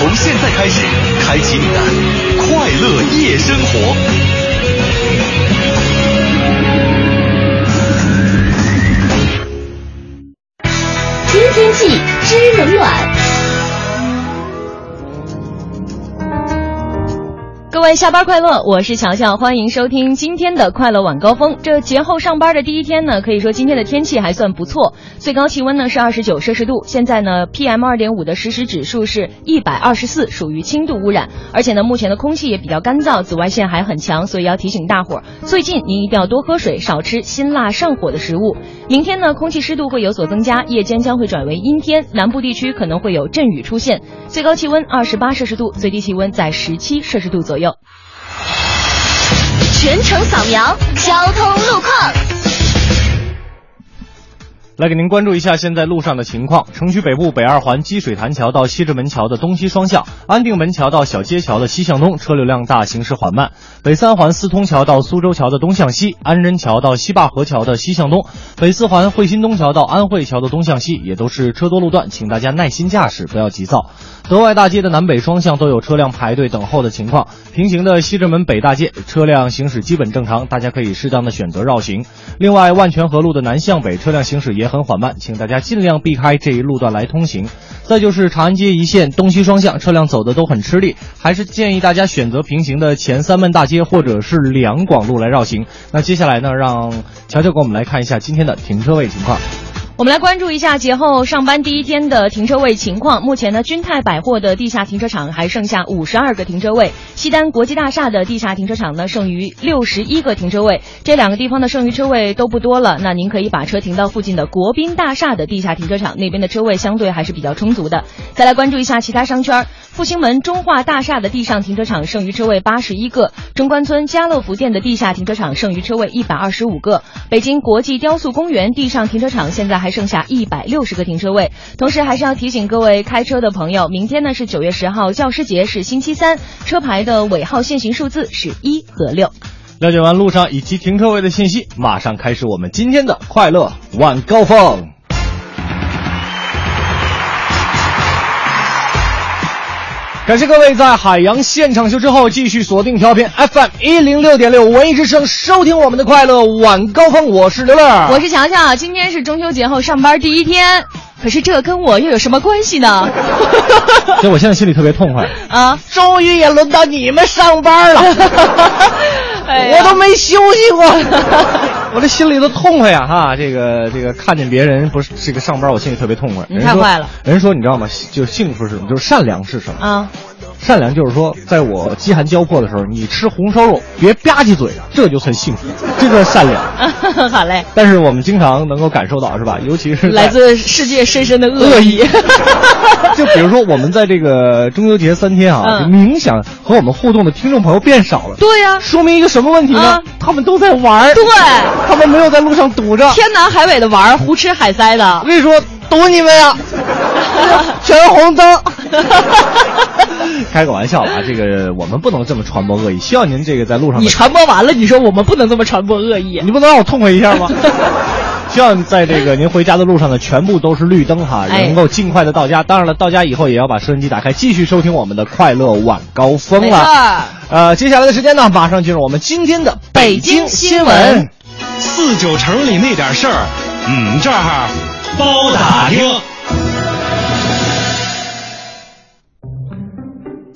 从现在开始，开启你的快乐夜生活。知天气，知冷暖。下班快乐，我是乔乔，欢迎收听今天的快乐晚高峰。这节后上班的第一天呢，可以说今天的天气还算不错，最高气温呢是二十九摄氏度，现在呢 PM 二点五的实时指数是一百二十四，属于轻度污染，而且呢目前的空气也比较干燥，紫外线还很强，所以要提醒大伙儿，最近您一定要多喝水，少吃辛辣上火的食物。明天呢空气湿度会有所增加，夜间将会转为阴天，南部地区可能会有阵雨出现，最高气温二十八摄氏度，最低气温在十七摄氏度左右。全程扫描交通路况。来给您关注一下现在路上的情况。城区北部北二环积水潭桥到西直门桥的东西双向，安定门桥到小街桥的西向东车流量大，行驶缓慢。北三环四通桥到苏州桥的东向西，安仁桥到西坝河桥的西向东，北四环惠新东桥到安慧桥的东向西也都是车多路段，请大家耐心驾驶，不要急躁。德外大街的南北双向都有车辆排队等候的情况，平行的西直门北大街车辆行驶基本正常，大家可以适当的选择绕行。另外，万泉河路的南向北车辆行驶也很缓慢，请大家尽量避开这一路段来通行。再就是长安街一线东西双向车辆走的都很吃力，还是建议大家选择平行的前三门大街或者是两广路来绕行。那接下来呢，让乔乔给我们来看一下今天的停车位情况。我们来关注一下节后上班第一天的停车位情况。目前呢，君泰百货的地下停车场还剩下五十二个停车位，西单国际大厦的地下停车场呢剩余六十一个停车位。这两个地方的剩余车位都不多了，那您可以把车停到附近的国宾大厦的地下停车场，那边的车位相对还是比较充足的。再来关注一下其他商圈，复兴门中化大厦的地上停车场剩余车位八十一个，中关村家乐福店的地下停车场剩余车位一百二十五个，北京国际雕塑公园地上停车场现在还剩下一百六十个停车位。同时还是要提醒各位开车的朋友，明天呢是九月十号教师节，是星期三，车牌的尾号限行数字是一和六。了解完路上以及停车位的信息，马上开始我们今天的快乐晚高峰。感谢各位在海洋现场秀之后继续锁定调频 FM 一零六点六文艺之声，收听我们的快乐晚高峰。我是刘乐，我是乔乔。今天是中秋节后上班第一天，可是这跟我又有什么关系呢？所以我现在心里特别痛快啊！终于也轮到你们上班了，哎、我都没休息过，我这心里都痛快呀！哈，这个这个看见别人不是这个上班，我心里特别痛快。你太坏了。人说你知道吗？就幸福是什么？就是善良是什么？啊。善良就是说，在我饥寒交迫的时候，你吃红烧肉别吧唧嘴，这就算幸福，这就是善良。好嘞。但是我们经常能够感受到，是吧？尤其是来自世界深深的恶意。就比如说，我们在这个中秋节三天啊，嗯、冥想和我们互动的听众朋友变少了。对呀、啊，说明一个什么问题呢？啊、他们都在玩。对，他们没有在路上堵着，天南海北的玩，胡吃海塞的。我跟你说，堵你们呀！全是红灯。开个玩笑啊，这个我们不能这么传播恶意。希望您这个在路上，你传播完了，你说我们不能这么传播恶意，你不能让我痛快一下吗？希望在这个您回家的路上呢，全部都是绿灯哈，哎、能够尽快的到家。当然了，到家以后也要把收音机打开，继续收听我们的快乐晚高峰了。呃，接下来的时间呢，马上进入我们今天的北京新闻。四九城里那点事儿，嗯，这儿包打听。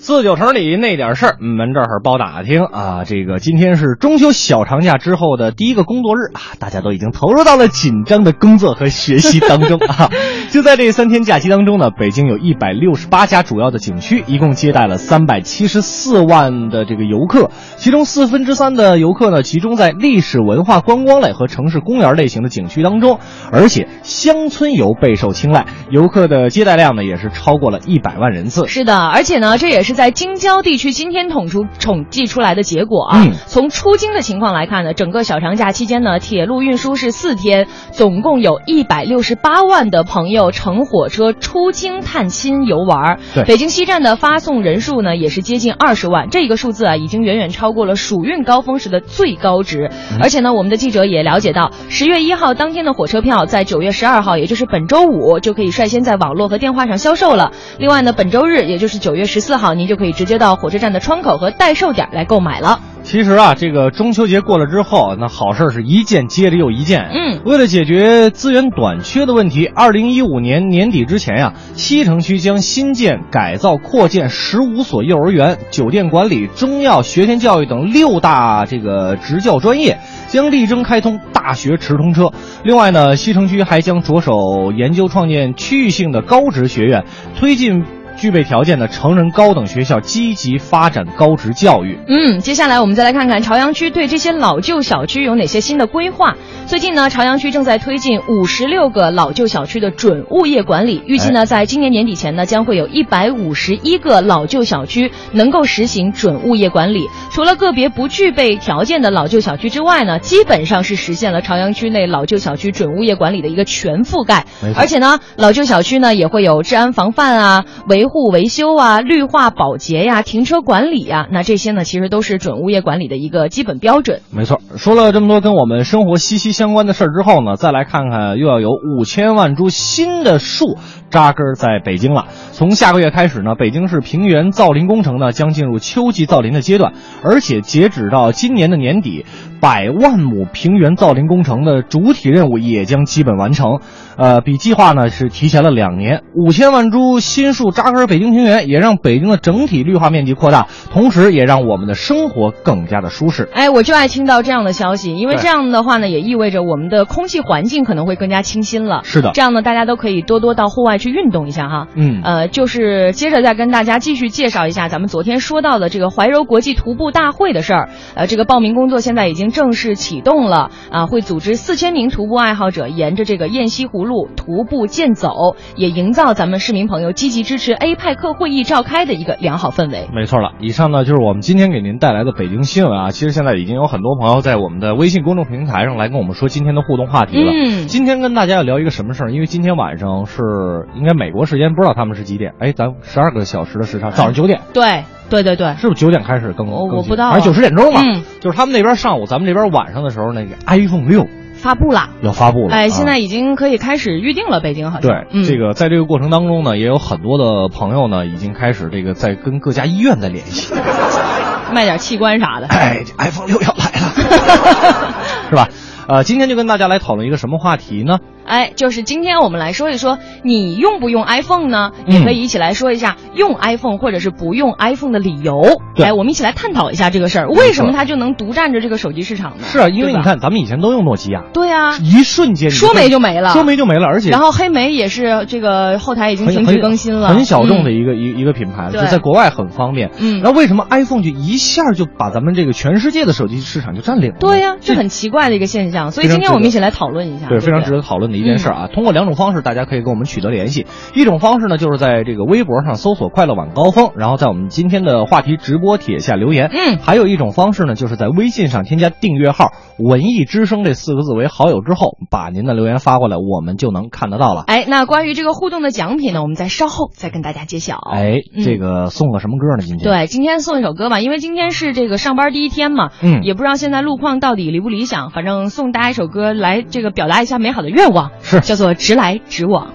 四九城里那点事儿，我们这儿包打听啊。这个今天是中秋小长假之后的第一个工作日啊，大家都已经投入到了紧张的工作和学习当中啊。就在这三天假期当中呢，北京有一百六十八家主要的景区，一共接待了三百七十四万的这个游客，其中四分之三的游客呢集中在历史文化观光类和城市公园类型的景区当中，而且乡村游备受青睐，游客的接待量呢也是超过了一百万人次。是的，而且呢，这也是。是在京郊地区今天统出统计出来的结果啊。嗯从出京的情况来看呢，整个小长假期间呢，铁路运输是四天，总共有一百六十八万的朋友乘火车出京探亲游玩北京西站的发送人数呢，也是接近二十万，这个数字啊，已经远远超过了暑运高峰时的最高值。而且呢，我们的记者也了解到，十月一号当天的火车票，在九月十二号，也就是本周五，就可以率先在网络和电话上销售了。另外呢，本周日，也就是九月十四号，您就可以直接到火车站的窗口和代售点来购买了。其实啊，这个中秋节过了之后，那好事儿是一件接着又一件。嗯为了解决资源短缺的问题，二零一五年年底之前呀、西城区将新建、改造、扩建十五所幼儿园、酒店管理、中药、学前教育等六大这个职教专业，将力争开通大学直通车。另外呢，西城区还将着手研究创建区域性的高职学院，推进。具备条件的成人高等学校积极发展高职教育。嗯，接下来我们再来看看朝阳区对这些老旧小区有哪些新的规划。最近呢，朝阳区正在推进五十六个老旧小区的准物业管理，预计呢，在今年年底前呢，将会有一百五十一个老旧小区能够实行准物业管理。除了个别不具备条件的老旧小区之外呢，基本上是实现了朝阳区内老旧小区准物业管理的一个全覆盖而且呢，老旧小区呢也会有治安防范啊、维维护维修啊、绿化保洁呀、停车管理呀，那这些呢其实都是准物业管理的一个基本标准。没错，说了这么多跟我们生活息息相关的事儿之后呢，再来看看又要有五千万株新的树扎根儿在北京了。从下个月开始呢，北京市平原造林工程呢将进入秋季造林的阶段，而且截止到今年的年底，百万亩平原造林工程的主体任务也将基本完成。呃，比计划呢是提前了两年，五千万株新树扎根北京平原，也让北京的整体绿化面积扩大，同时也让我们的生活更加的舒适。哎，我就爱听到这样的消息，因为这样的话呢，也意味着我们的空气环境可能会更加清新了。是的这样呢，大家都可以多多到户外去运动一下哈。嗯呃，就是接着再跟大家继续介绍一下咱们昨天说到的这个怀柔国际徒步大会的事儿。呃，这个报名工作现在已经正式启动了啊，会组织四千名徒步爱好者沿着这个雁西湖路徒步健走，也营造咱们市民朋友积极支持 APEC 会议召开的一个良好氛围。没错了，以上呢就是我们今天给您带来的北京新闻啊。其实现在已经有很多朋友在我们的微信公众平台上来跟我们说今天的互动话题了。嗯今天跟大家要聊一个什么事儿？因为今天晚上是应该美国时间，不知道他们是几点？哎，咱十二个小时的时差，早上九点，对对对对，是不是九点开始更？我我不知道啊反正九十点钟嘛。嗯就是他们那边上午，咱们这边晚上的时候，那个 iPhone 六发布了。要发布了。哎，啊现在已经可以开始预定了，北京好像。对，嗯，这个在这个过程当中呢，也有很多的朋友呢，已经开始这个在跟各家医院在联系。卖点器官啥的。哎，iPhone 六要来了，是吧？呃，今天就跟大家来讨论一个什么话题呢？哎，就是今天我们来说一说，你用不用 iPhone 呢？嗯也可以一起来说一下用 iPhone 或者是不用 iPhone 的理由。对哎，我们一起来探讨一下这个事儿，为什么它就能独占着这个手机市场呢？是啊，因为你，看咱们以前都用诺基亚，对啊，一瞬间说没就没了说没就没了，而且然后黑莓也是这个后台已经停止更新了，很小众的嗯一个、一一个品牌了，就在国外很方便。嗯那为什么 iPhone 就一下就把咱们这个全世界的手机市场就占领了？对呀、这很奇怪的一个现象。所以今天我们一起来讨论一下，对，非常值得讨论的一件事儿啊。通过两种方式，大家可以跟我们取得联系。一种方式呢，就是在这个微博上搜索“快乐晚高峰”，然后在我们今天的话题直播帖下留言。嗯还有一种方式呢，就是在微信上添加订阅号“文艺之声”这四个字为好友之后，把您的留言发过来，我们就能看得到了。哎，那关于这个互动的奖品呢，我们在稍后再跟大家揭晓。哎，嗯这个送个什么歌呢？今天对，今天送一首歌吧，因为今天是这个上班第一天嘛，嗯也不知道现在路况到底理不理想，反正送大家一首歌来这个表达一下美好的愿望，是叫做直来直往。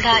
他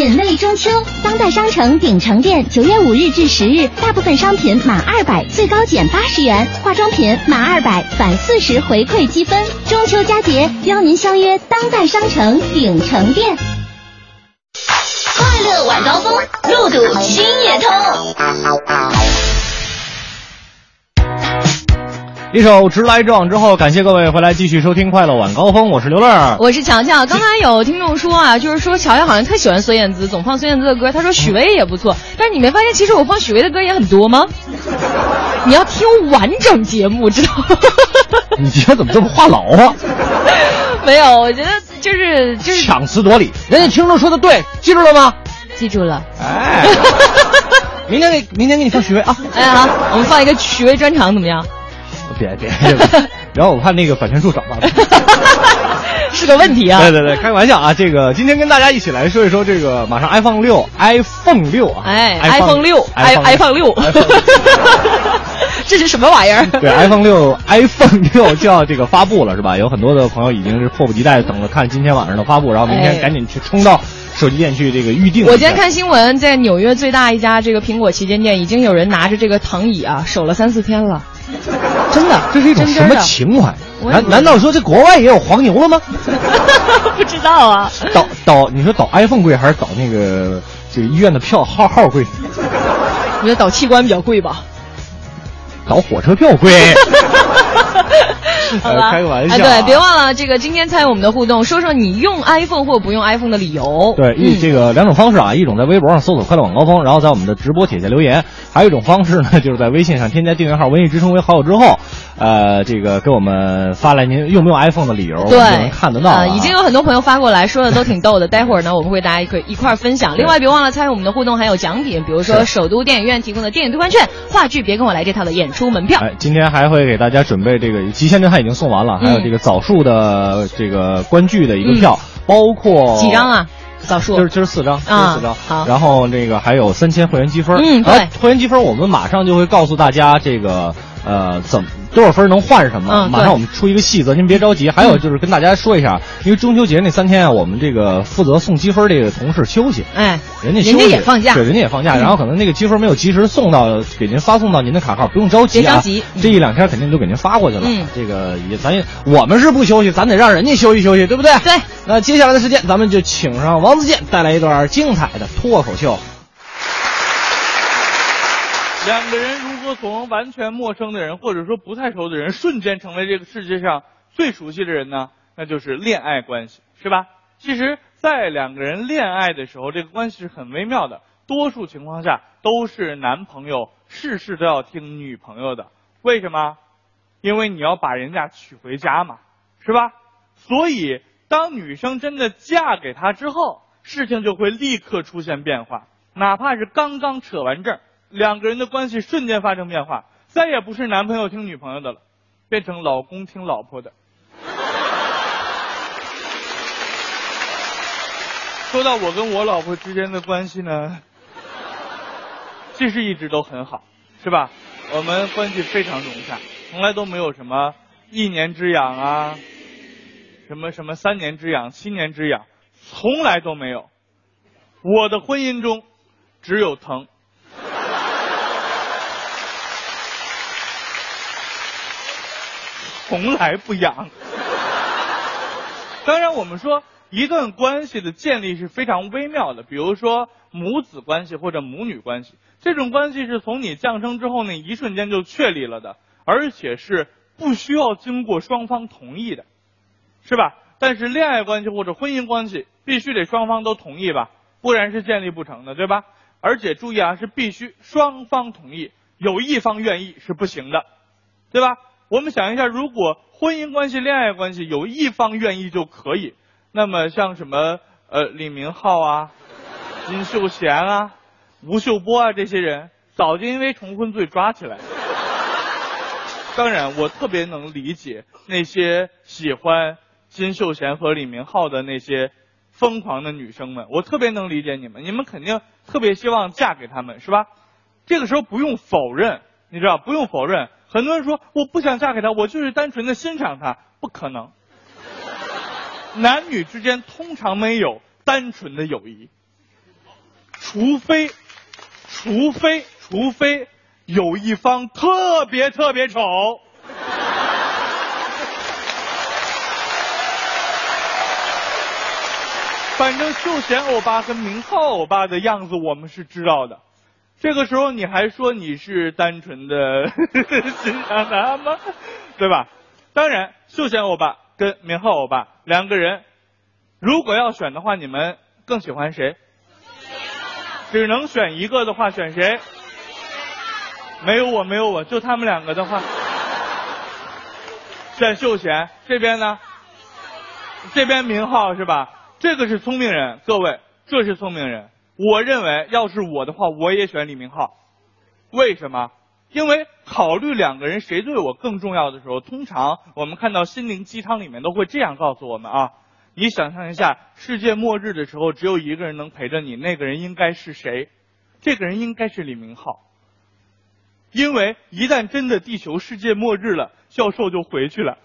品味中秋，当代商城鼎城店九月五日至十日，大部分商品满二百最高减八十元，化妆品满二百返四十回馈积分。中秋佳节，邀您相约当代商城鼎城店。快乐晚高峰，路堵心也通。一首直来直往之后，感谢各位回来继续收听《快乐晚高峰》，我是刘乐。我是乔乔。刚才有听众说啊，就是说乔乔好像特喜欢孙燕姿，总放孙燕姿的歌。他说许巍也不错，但是你没发现其实我放许巍的歌也很多吗？你要听完整节目，知道吗？你今天怎么这么话痨啊？没有，我觉得就是就是强词夺理，人家听众说的对，记住了吗？记住了。哎，明天给明天给你放许巍啊！哎呀，好，我们放一个许巍专场怎么样？别别别，然后我怕那个版权处找麻烦。是个问题啊！对对对，开个玩笑啊！这个今天跟大家一起来说一说这个马上 iPhone 六，iPhone 六啊，哎，iPhone 六，i iPhone 六，这是什么玩意儿？对，iPhone 六，iPhone 六就要这个发布了是吧？有很多的朋友已经是迫不及待等着看今天晚上的发布，然后明哎天赶紧去冲到手机店去这个预定。我今天看新闻，在纽约最大一家这个苹果旗舰店，已经有人拿着这个躺椅啊守了三四天了，真的，这是一种什么情怀？难难道说这国外也有黄牛了吗？不知道啊。倒倒，你说倒 iPhone 贵还是倒那个这个医院的票号号贵？我觉得倒器官比较贵吧。倒火车票贵。好吧，呃开个玩笑啊。哎，对，别忘了这个今天参与我们的互动，说说你用 iPhone 或不用 iPhone 的理由。对，一嗯这个两种方式啊，一种在微博上搜索“快乐晚高峰”，然后在我们的直播帖下留言；还有一种方式呢，就是在微信上添加订阅号“文艺之声”为好友之后，呃，这个给我们发来您用不用 iPhone 的理由，我们就能，看得到、啊呃已经有很多朋友发过来，说的都挺逗的。待会儿呢，我们会大家一块一块儿分享。另外，别忘了参与我们的互动，还有奖品，比如说首都电影院提供的电影兑换券、话剧《别跟我来》这套的演出门票。哎，今天还会给大家准备这个《极限震撼》已经送完了，嗯还有这个枣树的这个观剧的一个票，包括几张？啊？枣树今儿今儿四张，今儿四张。好然后这个还有三千会员积分。嗯对会员积分我们马上就会告诉大家这个呃怎么多少分能换什么。嗯马上我们出一个细则，您别着急。还有就是跟大家说一下，因为中秋节那三天啊，我们这个负责送积分这个同事休息。哎，人家休息人家也放假对，人家也放假，嗯然后可能那个积分没有及时送到，给您发送到您的卡号，不用着急啊，别着急嗯这一两天肯定就给您发过去了。嗯这个也咱也我们是不休息，咱得让人家休息休息，对不对？对。那接下来的时间，咱们就请上王自健带来一段精彩的脱口秀。两个人如何从完全陌生的人，或者说不太熟的人，瞬间成为这个世界上最熟悉的人呢？那就是恋爱关系，是吧？其实，在两个人恋爱的时候，这个关系是很微妙的。多数情况下都是男朋友事事都要听女朋友的，为什么？因为你要把人家娶回家嘛，是吧？所以，当女生真的嫁给他之后，事情就会立刻出现变化。哪怕是刚刚扯完证，两个人的关系瞬间发生变化，再也不是男朋友听女朋友的了，变成老公听老婆的。说到我跟我老婆之间的关系呢，其实一直都很好，是吧？我们关系非常融洽，从来都没有什么一年之痒啊，什么什么三年之痒、七年之痒，从来都没有。我的婚姻中只有疼。从来不痒。当然，我们说一段关系的建立是非常微妙的，比如说母子关系或者母女关系，这种关系是从你降生之后那一瞬间就确立了的，而且是不需要经过双方同意的，是吧？但是恋爱关系或者婚姻关系必须得双方都同意吧，不然是建立不成的，对吧？而且注意啊，是必须双方同意，有一方愿意是不行的，对吧？我们想一下，如果婚姻关系、恋爱关系有一方愿意就可以，那么像什么呃李明浩啊、金秀贤啊、吴秀波啊这些人，早就因为重婚罪抓起来。当然，我特别能理解那些喜欢金秀贤和李明浩的那些疯狂的女生们，我特别能理解你们，你们肯定特别希望嫁给他们，是吧？这个时候不用否认，你知道，不用否认。很多人说我不想嫁给他，我就是单纯的欣赏他，不可能。男女之间通常没有单纯的友谊，除非，除非，除非有一方特别特别丑。反正秀贤欧巴跟明浩欧巴的样子我们是知道的，这个时候你还说你是单纯的欣赏他吗？对吧？当然，秀贤欧巴跟明浩欧巴两个人，如果要选的话，你们更喜欢谁？只能选一个的话，选谁？没有我，没有我，就他们两个的话，选秀贤。这边呢？这边明浩是吧？这个是聪明人，各位，这是聪明人。我认为，要是我的话，我也选李明浩。为什么？因为考虑两个人谁对我更重要的时候，通常我们看到心灵鸡汤里面都会这样告诉我们啊。你想象一下，世界末日的时候，只有一个人能陪着你，那个人应该是谁？这个人应该是李明浩。因为一旦真的地球世界末日了，教授就回去了。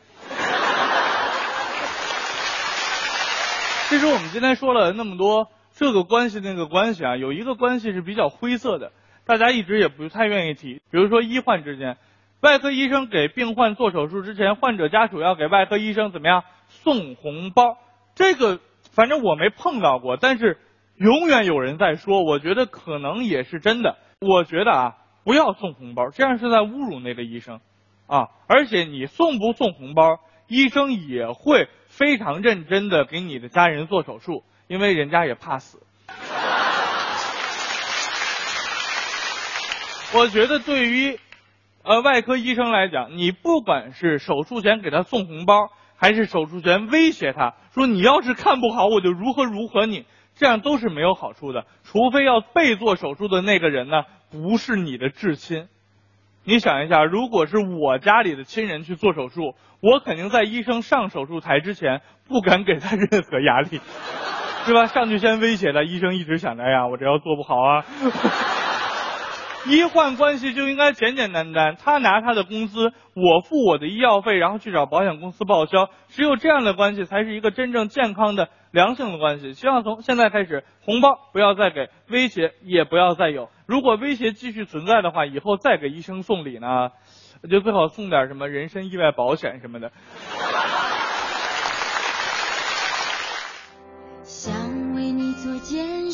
其实我们今天说了那么多这个关系那个关系啊，有一个关系是比较灰色的，大家一直也不太愿意提。比如说医患之间，外科医生给病患做手术之前，患者家属要给外科医生怎么样送红包？这个反正我没碰到过，但是永远有人在说，我觉得可能也是真的。我觉得啊，不要送红包，这样是在侮辱那个医生啊！而且你送不送红包，医生也会非常认真的给你的家人做手术，因为人家也怕死。我觉得对于呃外科医生来讲，你不管是手术前给他送红包，还是手术前威胁他说你要是看不好，我就如何如何你，这样都是没有好处的。除非要被做手术的那个人呢，不是你的至亲，你想一下，如果是我家里的亲人去做手术，我肯定在医生上手术台之前不敢给他 任何压力，是吧？上去先威胁他，医生一直想着，哎呀，我这要做不好啊。医患关系就应该简简单单，他拿他的工资，我付我的医药费，然后去找保险公司报销。只有这样的关系，才是一个真正健康的、良性的关系。希望从现在开始，红包不要再给，威胁也不要再有。如果威胁继续存在的话，以后再给医生送礼呢，就最好送点什么人身意外保险什么的。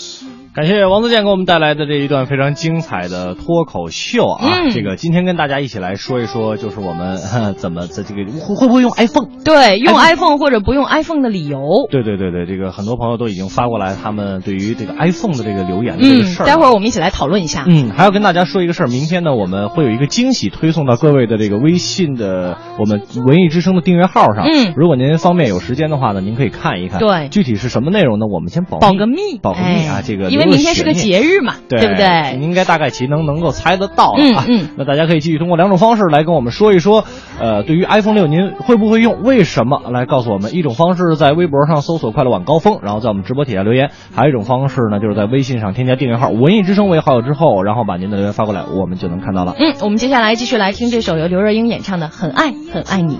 件事。感谢王自健给我们带来的这一段非常精彩的脱口秀啊！嗯这个今天跟大家一起来说一说，就是我们怎么在这个 会会不会用 iPhone？对，用 iPhone 或者不用 iPhone 的理由。对对对对，这个很多朋友都已经发过来他们对于这个 iPhone 的这个留言的这个嗯事，儿。待会儿我们一起来讨论一下。嗯，还要跟大家说一个事儿，明天呢，我们会有一个惊喜推送到各位的这个微信的我们文艺之声的订阅号上。嗯如果您方便有时间的话呢，您可以看一看。对具体是什么内容呢？我们先保保个密，保个密啊，哎这个因为明天是个节日嘛，对不对？您应该大概其能能够猜得到了啊。嗯嗯那大家可以继续通过两种方式来跟我们说一说，呃，对于 iPhone 六您会不会用？为什么？来告诉我们。一种方式在微博上搜索“快乐晚高峰”，然后在我们直播底下留言；还有一种方式呢，就是在微信上添加订阅号“文艺之声”为好友之后，然后把您的留言发过来，我们就能看到了。嗯，我们接下来继续来听这首由刘若英演唱的《很爱很爱你》。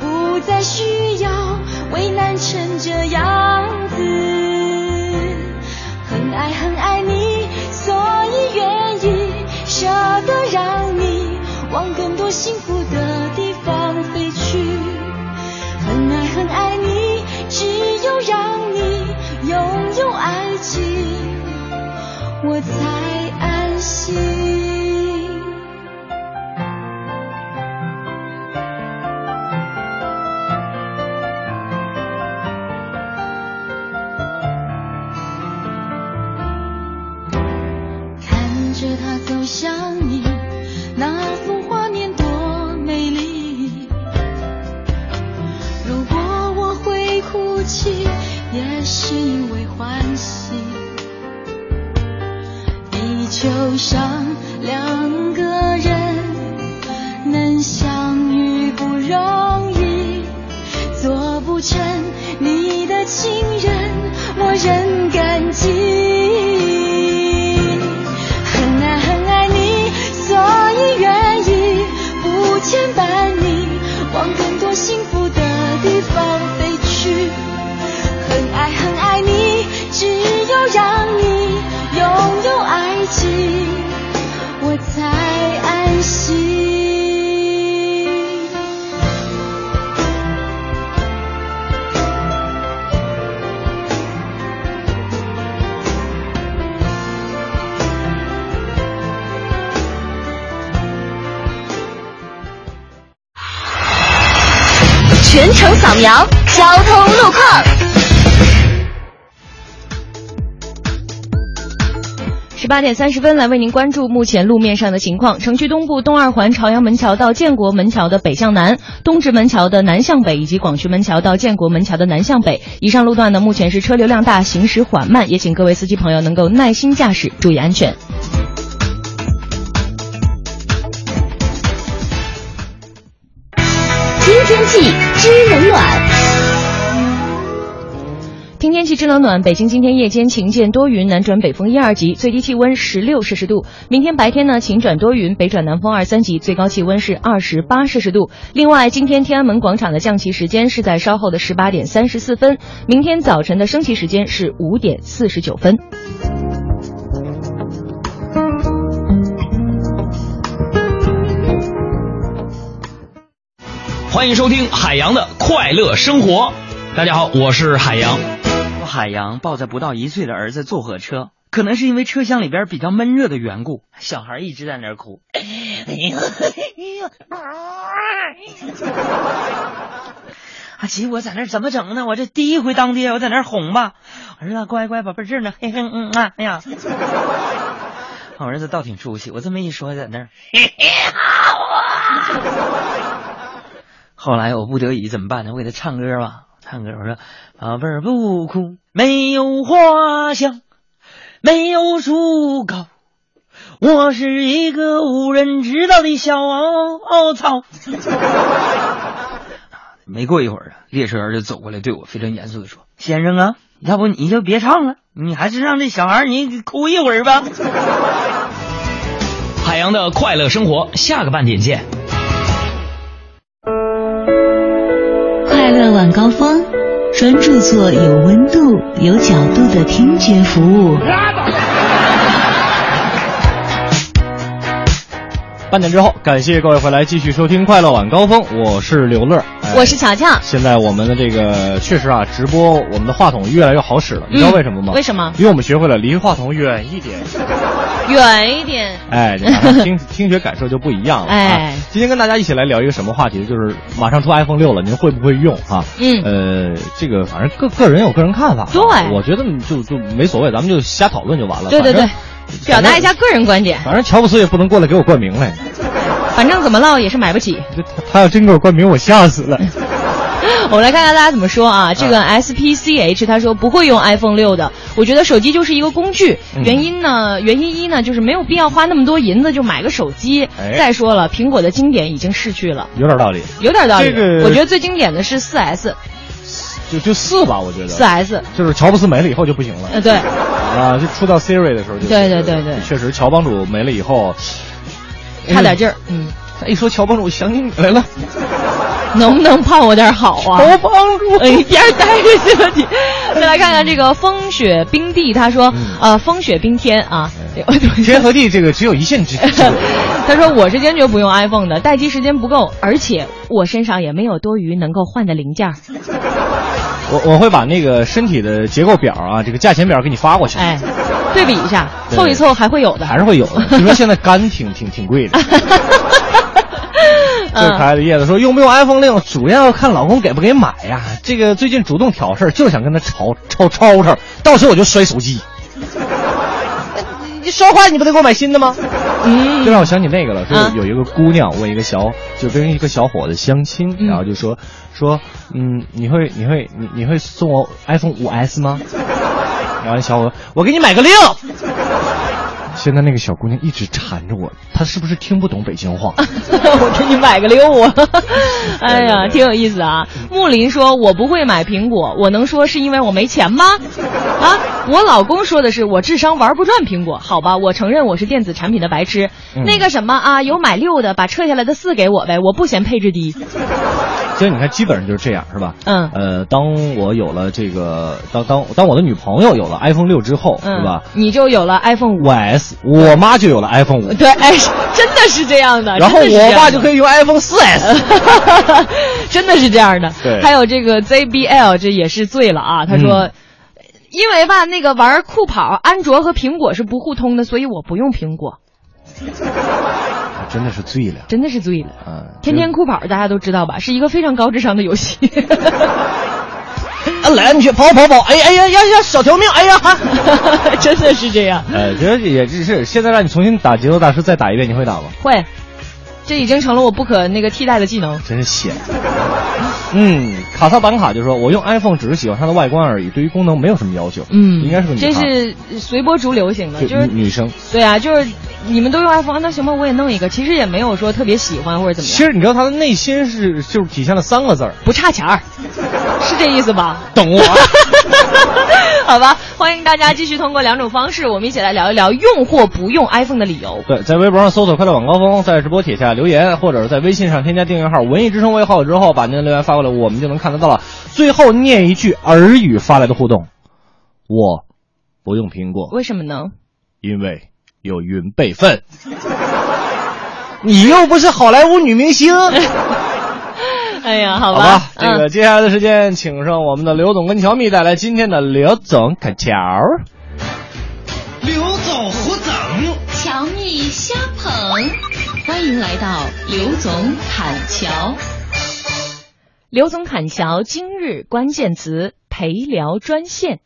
不再需要为难成这样子，舍得让你往更多幸福的地方飞去。很爱很爱你，只有让你拥有爱情，我才安心。想你，那幅画面多美丽。如果我会哭泣，也是因为欢喜。地球上两个人能相遇不容易，做不成你的情人，我仍感激。全程扫描交通路况。十八点三十分，来为您关注目前路面上的情况。城区东部东二环朝阳门桥到建国门桥的北向南，东直门桥的南向北，以及广渠门桥到建国门桥的南向北，以上路段呢，目前是车流量大，行驶缓慢，也请各位司机朋友能够耐心驾驶，注意安全。天气知冷暖。听天气知冷暖，北京今天夜间晴间多云，南转北风一二级，最低气温十六摄氏度。明天白天呢，晴转多云，北转南风二三级，最高气温是二十八摄氏度。另外，今天天安门广场的降旗时间是在稍后的十八点三十四分，明天早晨的升旗时间是五点四十九分。欢迎收听海洋的快乐生活。大家好，我是海洋。海洋抱着不到一岁的儿子坐火车，可能是因为车厢里边比较闷热的缘故，小孩一直在那儿哭。啊，急我在那儿怎么整呢？我这第一回当爹，我在那儿哄吧。儿子乖乖宝贝儿这呢，嘿嘿嗯啊，哎呀，我儿子倒挺出息，我这么一说，在那儿。后来我不得已怎么办呢？我给他唱歌吧，唱歌。我说：“宝贝儿不哭，没有花香，没有树高，我是一个无人知道的小凹槽。没过一会儿啊，列车员就走过来，对我非常严肃的说：“先生啊，要不你就别唱了，你还是让这小孩你哭一会儿吧。”海洋的快乐生活，下个半点见。快乐晚高峰，专注做有温度、有角度的听觉服务。半点之后，感谢各位回来继续收听《快乐晚高峰》，我是刘乐，哎我是乔乔。现在我们的这个确实啊，直播我们的话筒越来越好使了，你知道为什么吗？为什么？因为我们学会了离话筒远一点，远一点。哎，听听觉感受就不一样了。哎啊，今天跟大家一起来聊一个什么话题？就是马上出 iPhone 六了，您会不会用啊？嗯呃，这个反正个个人有个人看法啊。对我觉得就就没所谓，咱们就瞎讨论就完了。对对对表达一下个人观点。反正乔布斯也不能过来给我冠名来，反正怎么唠也是买不起。他要真给我冠名，我吓死了。我们来看看大家怎么说啊？这个 SPCH 他说不会用 iPhone 六的，我觉得手机就是一个工具。嗯原因呢，原因一呢就是没有必要花那么多银子就买个手机。哎再说了，苹果的经典已经逝去了，有点道理，有点道理。这个我觉得最经典的是四 S，就就四吧，我觉得四 S 就是乔布斯没了以后就不行了。呃对，啊，就出到 Siri 的时候就对对对对确实乔帮主没了以后，差点劲儿。嗯，他一说乔帮主，我想起你来了。能不能盼我点好啊？乔帮主，哎，一边待着去吧你。再来看看这个风雪冰地，他说，呃，风雪冰天啊，天和地这个只有一线之 之隔。他说我是坚决不用 iPhone 的，待机时间不够，而且我身上也没有多余能够换的零件儿。我我会把那个身体的结构表啊，这个价钱表给你发过去。哎，对比一下，凑一凑还会有的。还是会有的。据说现在肝挺挺挺贵的。最可爱的叶子说：“用不用 iPhone 六，主要看老公给不给买呀。这个最近主动挑事儿，就是想跟他吵吵吵吵，到时候我就摔手机。你说话你不得给我买新的吗？嗯，就让我想起那个了，说啊有一个姑娘问一个小，就跟一个小伙子相亲，然后就说说，嗯，你会你会你你会送我 iPhone 五 S 吗？然后那小伙子，我给你买个六。现在那个小姑娘一直缠着我，她是不是听不懂北京话？我给你买个六啊！哎呀，挺有意思啊。木林说：“我不会买苹果，我能说是因为我没钱吗？”啊，我老公说的是我智商玩不转苹果。好吧，我承认我是电子产品的白痴。嗯那个什么啊，有买六的，把撤下来的四给我呗，我不嫌配置低。其实你看，基本上就是这样，是吧？嗯呃，当我有了这个，当当当我的女朋友有了 iPhone 六之后，嗯，是吧？你就有了 iPhone 五 S，我妈就有了 iPhone 五。对，哎，真的是这样的。然后我爸就可以用 iPhone 四 S。真的是这样的。对还有这个 ZBL，这也是醉了啊。他说。嗯因为吧，那个玩酷跑，安卓和苹果是不互通的，所以我不用苹果。真的是醉了。真的是醉了。嗯，天天酷跑大家都知道吧，是一个非常高智商的游戏。啊，来，你去跑跑跑！哎哎呀呀呀，小条命！哎呀，真的是这样。呃，觉得也只是现在让你重新打节奏大师再打一遍，你会打吗？会，这已经成了我不可那个替代的技能。真是闲。嗯，卡萨板卡就说，我用 iPhone 只是喜欢它的外观而已，对于功能没有什么要求。嗯，应该是个女孩这是随波逐流型的，就就是女女生。对啊，就是你们都用 iPhone，那行吧，我也弄一个。其实也没有说特别喜欢或者怎么样，其实你知道他的内心是就是体现了三个字儿，不差钱儿，是这意思吧？懂我。好吧，欢迎大家继续通过两种方式，我们一起来聊一聊用或不用 iPhone 的理由。对，在微博上搜索“快乐晚高峰”，在直播帖下留言，或者是在微信上添加订阅号“文艺之声”为号之后，把您的留言发过来，我们就能看得到了。最后念一句耳语发来的互动：我不用苹果，为什么呢？因为有云备份。你又不是好莱坞女明星。哎呀，好好吧，吧，这个接下来的时间，请上我们的刘总跟乔蜜带来今天的刘总侃桥。欢迎来到刘总侃桥。刘总侃桥今日关键词陪聊专线。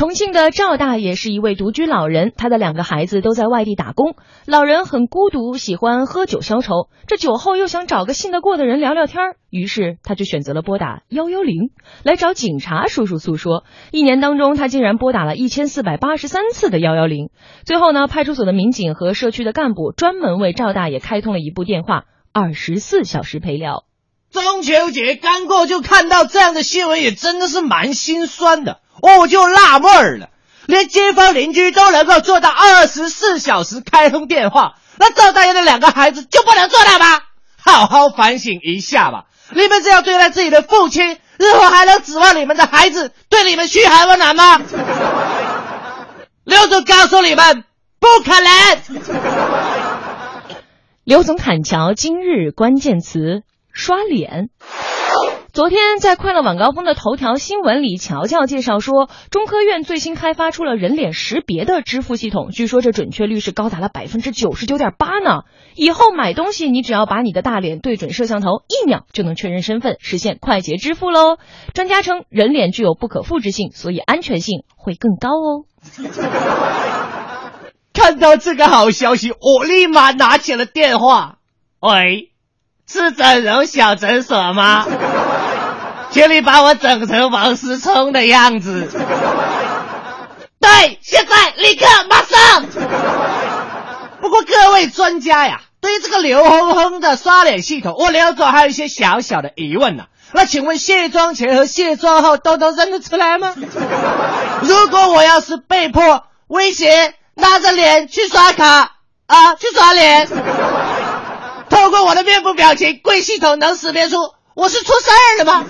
重庆的赵大爷是一位独居老人，他的两个孩子都在外地打工。老人很孤独，喜欢喝酒消愁。这酒后又想找个信得过的人聊聊天儿，于是他就选择了拨打幺幺零来找警察叔叔诉说。一年当中，他竟然拨打了一千四百八十三次的幺幺零。最后呢，派出所的民警和社区的干部专门为赵大爷开通了一部电话，二十四小时陪聊。中秋节刚过，就看到这样的新闻，也真的是蛮心酸的。我就纳闷了，连街坊邻居都能够做到二十四小时开通电话，那赵大爷的两个孩子就不能做到吗？好好反省一下吧！你们这样对待自己的父亲，日后还能指望你们的孩子对你们嘘寒问暖吗？刘总告诉你们，不可能。刘总砍桥今日关键词刷脸。昨天在快乐晚高峰的头条新闻里，乔乔介绍说，中科院最新开发出了人脸识别的支付系统，据说这准确率是高达了百分之九十九点八呢。以后买东西，你只要把你的大脸对准摄像头，一秒就能确认身份，实现快捷支付喽。专家称，人脸具有不可复制性，所以安全性会更高哦。看到这个好消息，我立马拿起了电话。喂，是整容小诊所吗？请你把我整成王思聪的样子。对，现在立刻马上。不过各位专家呀，对于这个刘哼哼的刷脸系统，我刘总还有一些小小的疑问呢、那请问卸妆前和卸妆后都能认得出来吗？如果我要是被迫威胁拉着脸去刷卡啊，去刷脸，透过我的面部表情，贵系统能识别出我是出事儿了吗？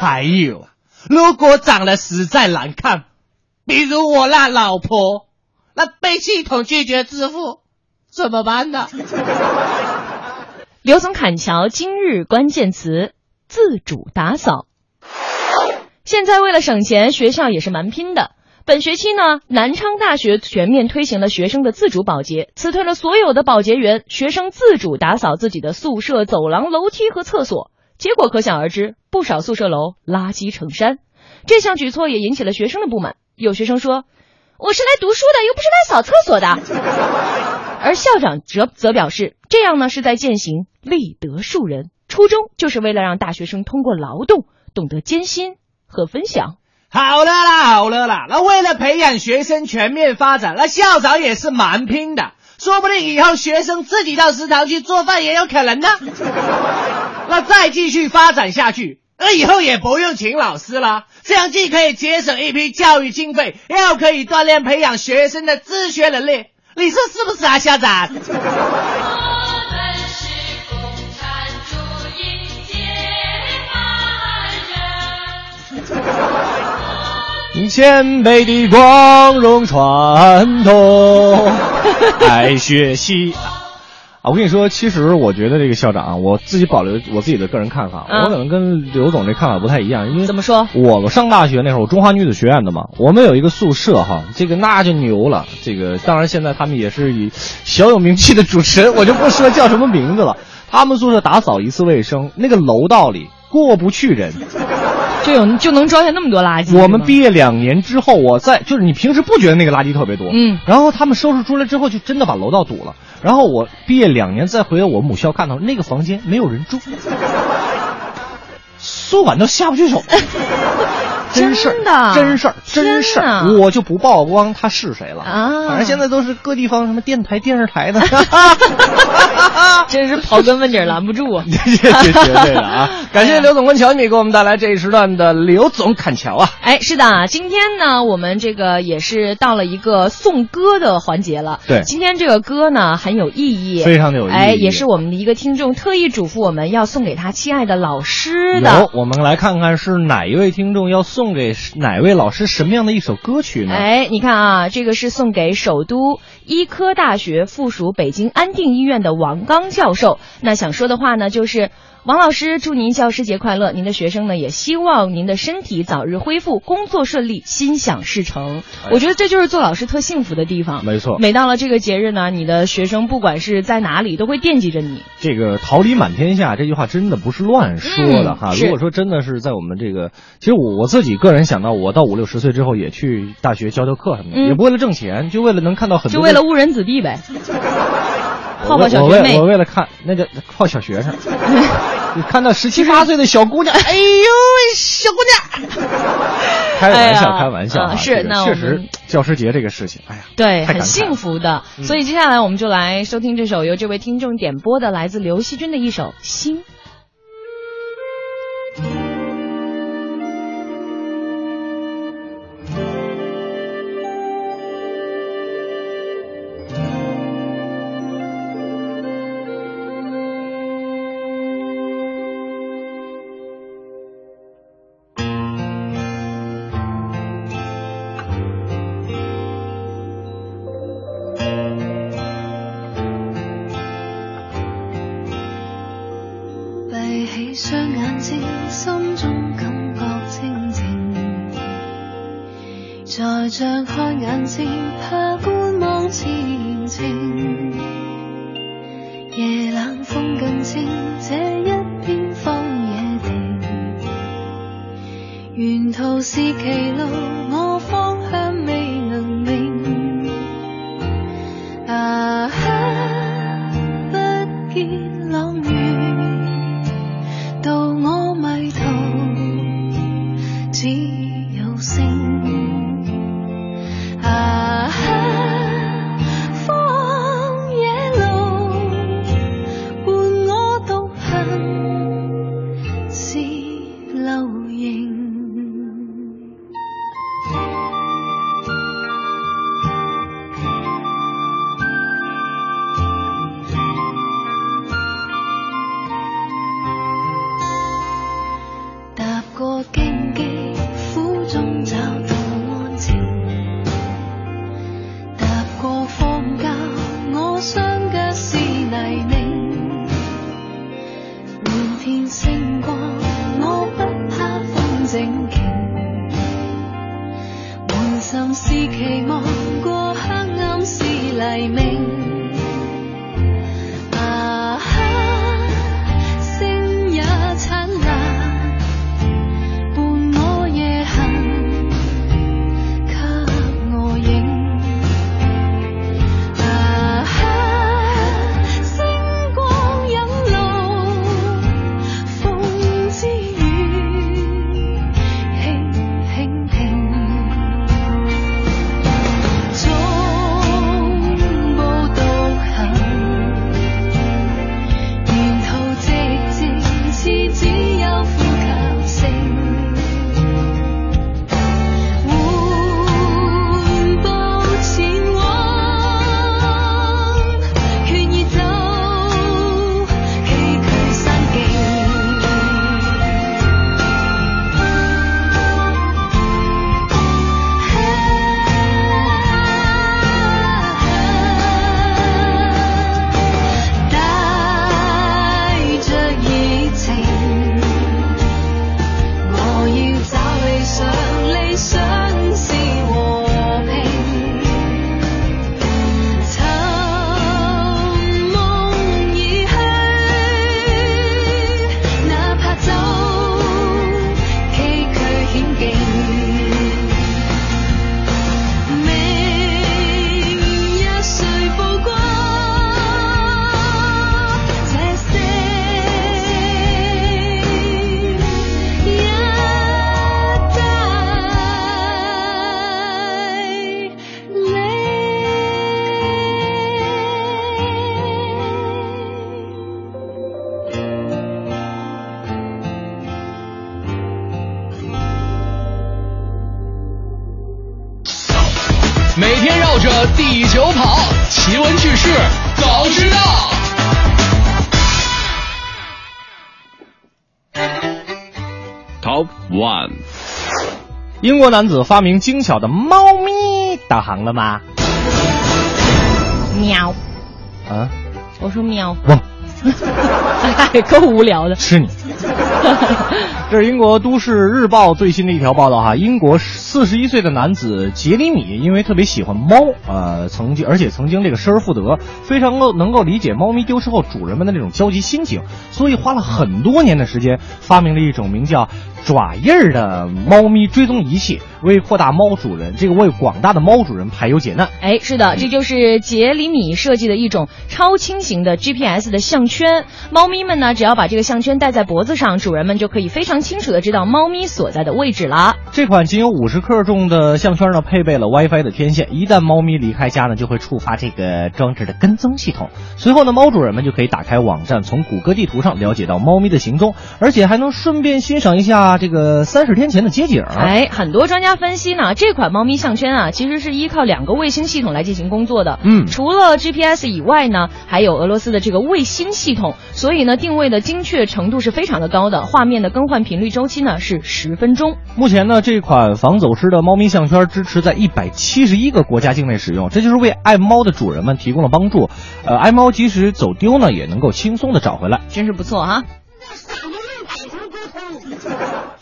还有啊，如果长得实在难看，比如我那老婆，那被系统拒绝支付怎么办呢？刘总砍桥今日关键词：自主打扫。现在为了省钱，学校也是蛮拼的。本学期呢，南昌大学全面推行了学生的自主保洁，辞退了所有的保洁员，学生自主打扫自己的宿舍、走廊、楼梯和厕所。结果可想而知，不少宿舍楼垃圾成山。这项举措也引起了学生的不满。有学生说：“我是来读书的，又不是来扫厕所的。”而校长则则表示，这样呢是在践行立德树人，初衷就是为了让大学生通过劳动懂得艰辛和分享。好了啦，好了啦，那为了培养学生全面发展，那校长也是蛮拼的，说不定以后学生自己到食堂去做饭也有可能呢。那再继续发展下去，那以后也不用请老师了，这样既可以节省一批教育经费，又可以锻炼培养学生的自学能力，你说是不是啊，校长？前辈的光荣传统，爱学习。啊，我跟你说，其实我觉得这个校长啊，我自己保留我自己的个人看法，啊我可能跟刘总这看法不太一样，因为怎么说？我上大学那会儿，我中华女子学院的嘛，我们有一个宿舍哈，这个那就牛了。这个当然现在他们也是以小有名气的主持人，我就不说叫什么名字了。他们宿舍打扫一次卫生，那个楼道里过不去人。就有就能装下那么多垃圾。我们毕业两年之后，我在就是你平时不觉得那个垃圾特别多，嗯，然后他们收拾出来之后，就真的把楼道堵了。然后我毕业两年再回到我母校看到那个房间没有人住，宿管都下不去手。真事真的儿，真事儿，真事儿，我就不曝光他是谁了啊反正现在都是各地方什么电台、电视台的，真是刨根问底儿拦不住啊！这是绝对的啊！感谢刘总跟乔米给我们带来这一时段的刘总砍乔啊！哎，是的，今天呢，我们这个也是到了一个送歌的环节了。对今天这个歌呢很有意义，非常的有意义哎，也是我们的一个听众特意嘱咐我们要送给他亲爱的老师的。有，我们来看看是哪一位听众要送送给哪位老师什么样的一首歌曲呢？哎，你看啊，这个是送给首都医科大学附属北京安定医院的王刚教授。那想说的话呢，就是王老师，祝您教师节快乐！您的学生呢，也希望您的身体早日恢复，工作顺利，心想事成。我觉得这就是做老师特幸福的地方。没错每到了这个节日呢，你的学生不管是在哪里，都会惦记着你。这个“桃李满天下”这句话真的不是乱说的哈。嗯如果说真的是在我们这个，其实我我自己个人想到，我到五六十岁之后也去大学教教课什么的，嗯也不为了挣钱，就为了能看到很多，就为了误人子弟呗。我泡泡小我学妹为我为了看那叫泡小学生，你看到十七八岁的小姑娘，哎呦喂，小姑娘，开玩笑，哎开玩笑啊，啊是那我确实教师节这个事情，哎呀，对，很幸福的。嗯所以接下来我们就来收听这首由这位听众点播的，来自刘惜君的一首《心》。国男子发明精巧的猫咪导航了吗？喵，啊，我说喵。汪 哎，够无聊的。吃你！这是英国都市日报最新的一条报道哈，英国四十一岁的男子杰里米因为特别喜欢猫，呃，曾经而且曾经这个失而复得，非常够能够理解猫咪丢失后主人们的那种焦急心情，所以花了很多年的时间发明了一种名叫爪印儿的猫咪追踪仪器，为扩大猫主人这个为广大的猫主人排忧解难。哎，是的，这就是杰里米设计的一种超轻型的 GPS 的项圈。猫咪们呢，只要把这个项圈戴在脖子上，主人们就可以非常清楚的知道猫咪所在的位置了。这款仅有五十克重的项圈呢，配备了 WiFi 的天线，一旦猫咪离开家呢，就会触发这个装置的跟踪系统。随后呢，猫主人们就可以打开网站，从谷歌地图上了解到猫咪的行踪，而且还能顺便欣赏一下这个三十天前的街景。哎，很多专家分析呢，这款猫咪项圈啊，其实是依靠两个卫星系统来进行工作的。嗯除了 GPS 以外呢，还有俄罗斯的这个卫星系统，所以呢，定位的精确程度是非常的高的，画面的更换频率周期呢是十分钟。目前呢，这款防走失的猫咪项圈支持在一百七十一个国家境内使用，这就是为爱猫的主人们提供了帮助。呃，爱猫即使走丢呢，也能够轻松的找回来。真是不错哈。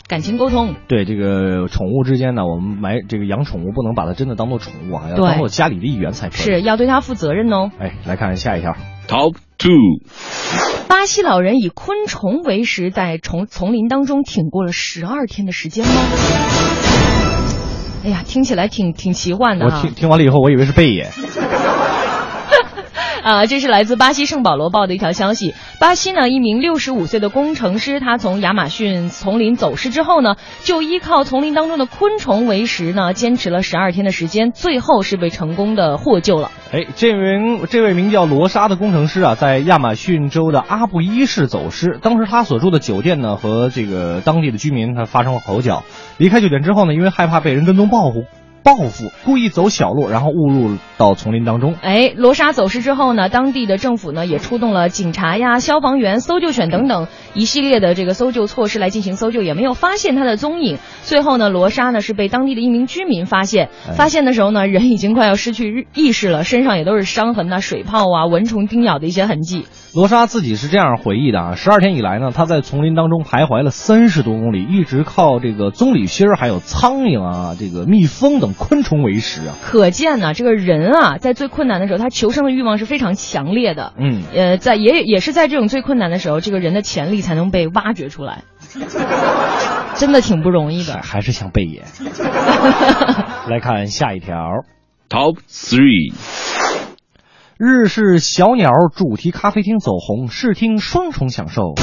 感情沟通，对这个宠物之间呢，我们买这个养宠物不能把它真的当做宠物啊，要当做家里的一员才可以。是要对它负责任哦。哎，来看下一条。Top two，巴西老人以昆虫为食，在丛丛林当中挺过了十二天的时间吗？哎呀，听起来挺挺奇幻的哈。我听听完了以后，我以为是贝爷。啊，这是来自巴西圣保罗报的一条消息。巴西呢，一名六十五岁的工程师，他从亚马逊丛林走失之后呢，就依靠丛林当中的昆虫为食呢，坚持了十二天的时间，最后是被成功的获救了。哎，这名这位名叫罗莎的工程师啊，在亚马逊州的阿布伊市走失。当时他所住的酒店呢，和这个当地的居民他发生了口角。离开酒店之后呢，因为害怕被人跟踪报复，报复，故意走小路，然后误入到丛林当中。哎，罗莎走失之后呢，当地的政府呢也出动了警察呀、消防员、搜救犬等等一系列的这个搜救措施来进行搜救，也没有发现他的踪影。最后呢，罗莎呢是被当地的一名居民发现，哎发现的时候呢，人已经快要失去意识了，身上也都是伤痕呐、水泡啊、蚊虫叮咬的一些痕迹。罗莎自己是这样回忆的啊，十二天以来呢，他在丛林当中徘徊了三十多公里，一直靠这个棕榈芯儿、还有苍蝇啊、这个蜜蜂等昆虫为食啊。可见呢，这个人啊，在最困难的时候，他求生的欲望是非常强烈的。嗯，呃，在也也是在这种最困难的时候，这个人的潜力才能被挖掘出来，真的挺不容易的。还是像贝爷。来看下一条。Top three，日式小鸟主题咖啡厅走红，视听双重享受。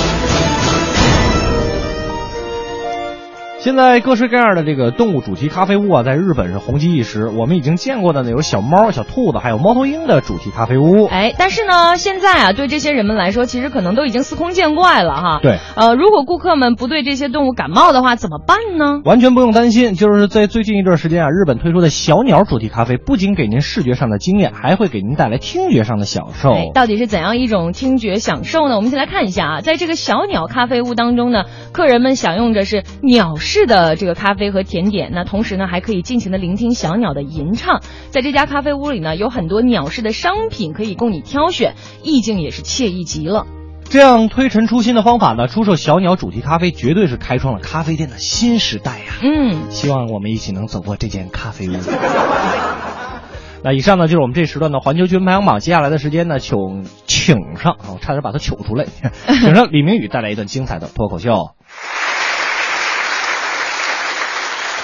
现在各式各样的这个动物主题咖啡屋啊，在日本是红极一时。我们已经见过的呢，有小猫、小兔子，还有猫头鹰的主题咖啡屋。哎，但是呢，现在啊，对这些人们来说，其实可能都已经司空见惯了哈。对，呃，如果顾客们不对这些动物感冒的话，怎么办呢？完全不用担心，就是在最近一段时间啊，日本推出的小鸟主题咖啡，不仅给您视觉上的惊艳，还会给您带来听觉上的享受。哎，到底是怎样一种听觉享受呢？我们一起来看一下啊，在这个小鸟咖啡屋当中呢，客人们享用着是鸟式的这个咖啡和甜点，那同时呢，还可以尽情的聆听小鸟的吟唱。在这家咖啡屋里呢，有很多鸟式的商品可以供你挑选，意境也是惬意极了。这样推陈出新的方法呢，出售小鸟主题咖啡绝对是开创了咖啡店的新时代呀、嗯，希望我们一起能走过这间咖啡屋。那以上呢就是我们这时段的环球新闻排行榜。接下来的时间呢，请请上啊，我差点把它糗出来，请上李明宇带来一段精彩的脱口秀。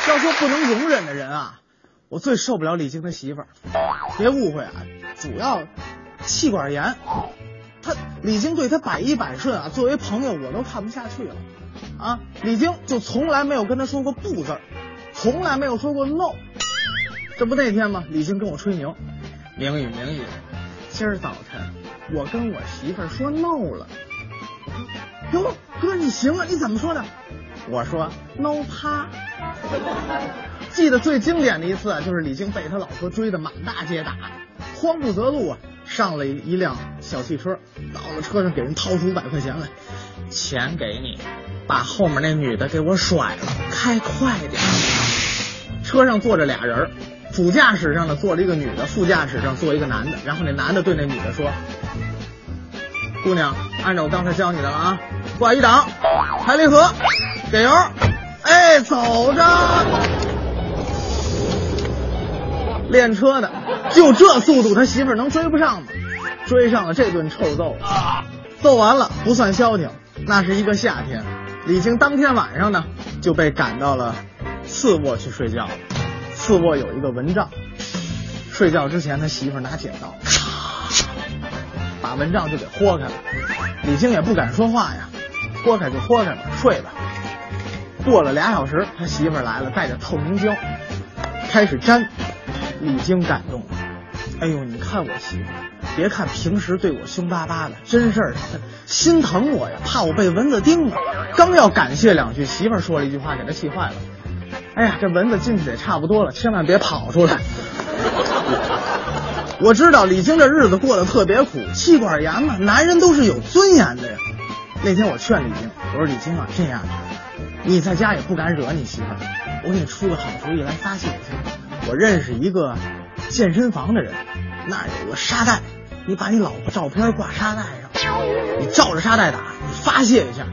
要说不能容忍的人啊，我最受不了李菁的媳妇儿。别误会啊，主要气管炎。他李菁对他百依百顺啊，作为朋友我都看不下去了。啊，李菁就从来没有跟他说过不字，从来没有说过 no。这不那天吗？李菁跟我吹牛，明宇明宇，今儿早晨我跟我媳妇儿说 no 了。哟，哥你行啊，你怎么说的？我说 no 趴。记得最经典的一次啊，就是李菁被他老婆追得满大街打，慌不择路啊，上了一辆小汽车，到了车上给人掏出五百块钱来，钱给你，把后面那女的给我甩了，开快点。车上坐着俩人，主驾驶上呢坐着一个女的，副驾驶上坐一个男的，然后那男的对那女的说：“姑娘，按照我刚才教你的了啊，挂一档，开离合，给油，哎，走着。练车的，就这速度，他媳妇能追不上吗？追上了，这顿臭揍，揍完了不算消停，那是一个夏天。李青当天晚上呢就被赶到了次卧去睡觉。次卧有一个蚊帐，睡觉之前他媳妇拿剪刀，把蚊帐就给豁开了。李青也不敢说话呀，豁开就豁开吧，睡吧。过了俩小时，他媳妇来了，带着透明胶，开始粘。李菁感动了，哎呦，你看我媳妇，别看平时对我凶巴巴的，真事儿 心疼我呀，怕我被蚊子叮了。刚要感谢两句，媳妇说了一句话，给他气坏了。哎呀，这蚊子进去也差不多了，千万别跑出来。我知道李菁这日子过得特别苦，气管炎嘛，男人都是有尊严的呀。那天我劝李菁，我说李菁啊，这样，你在家也不敢惹你媳妇儿，我给你出个好主意来发泄一下。我认识一个健身房的人，那儿有个沙袋，你把你老婆照片挂沙袋上，你照着沙袋打，你发泄一下，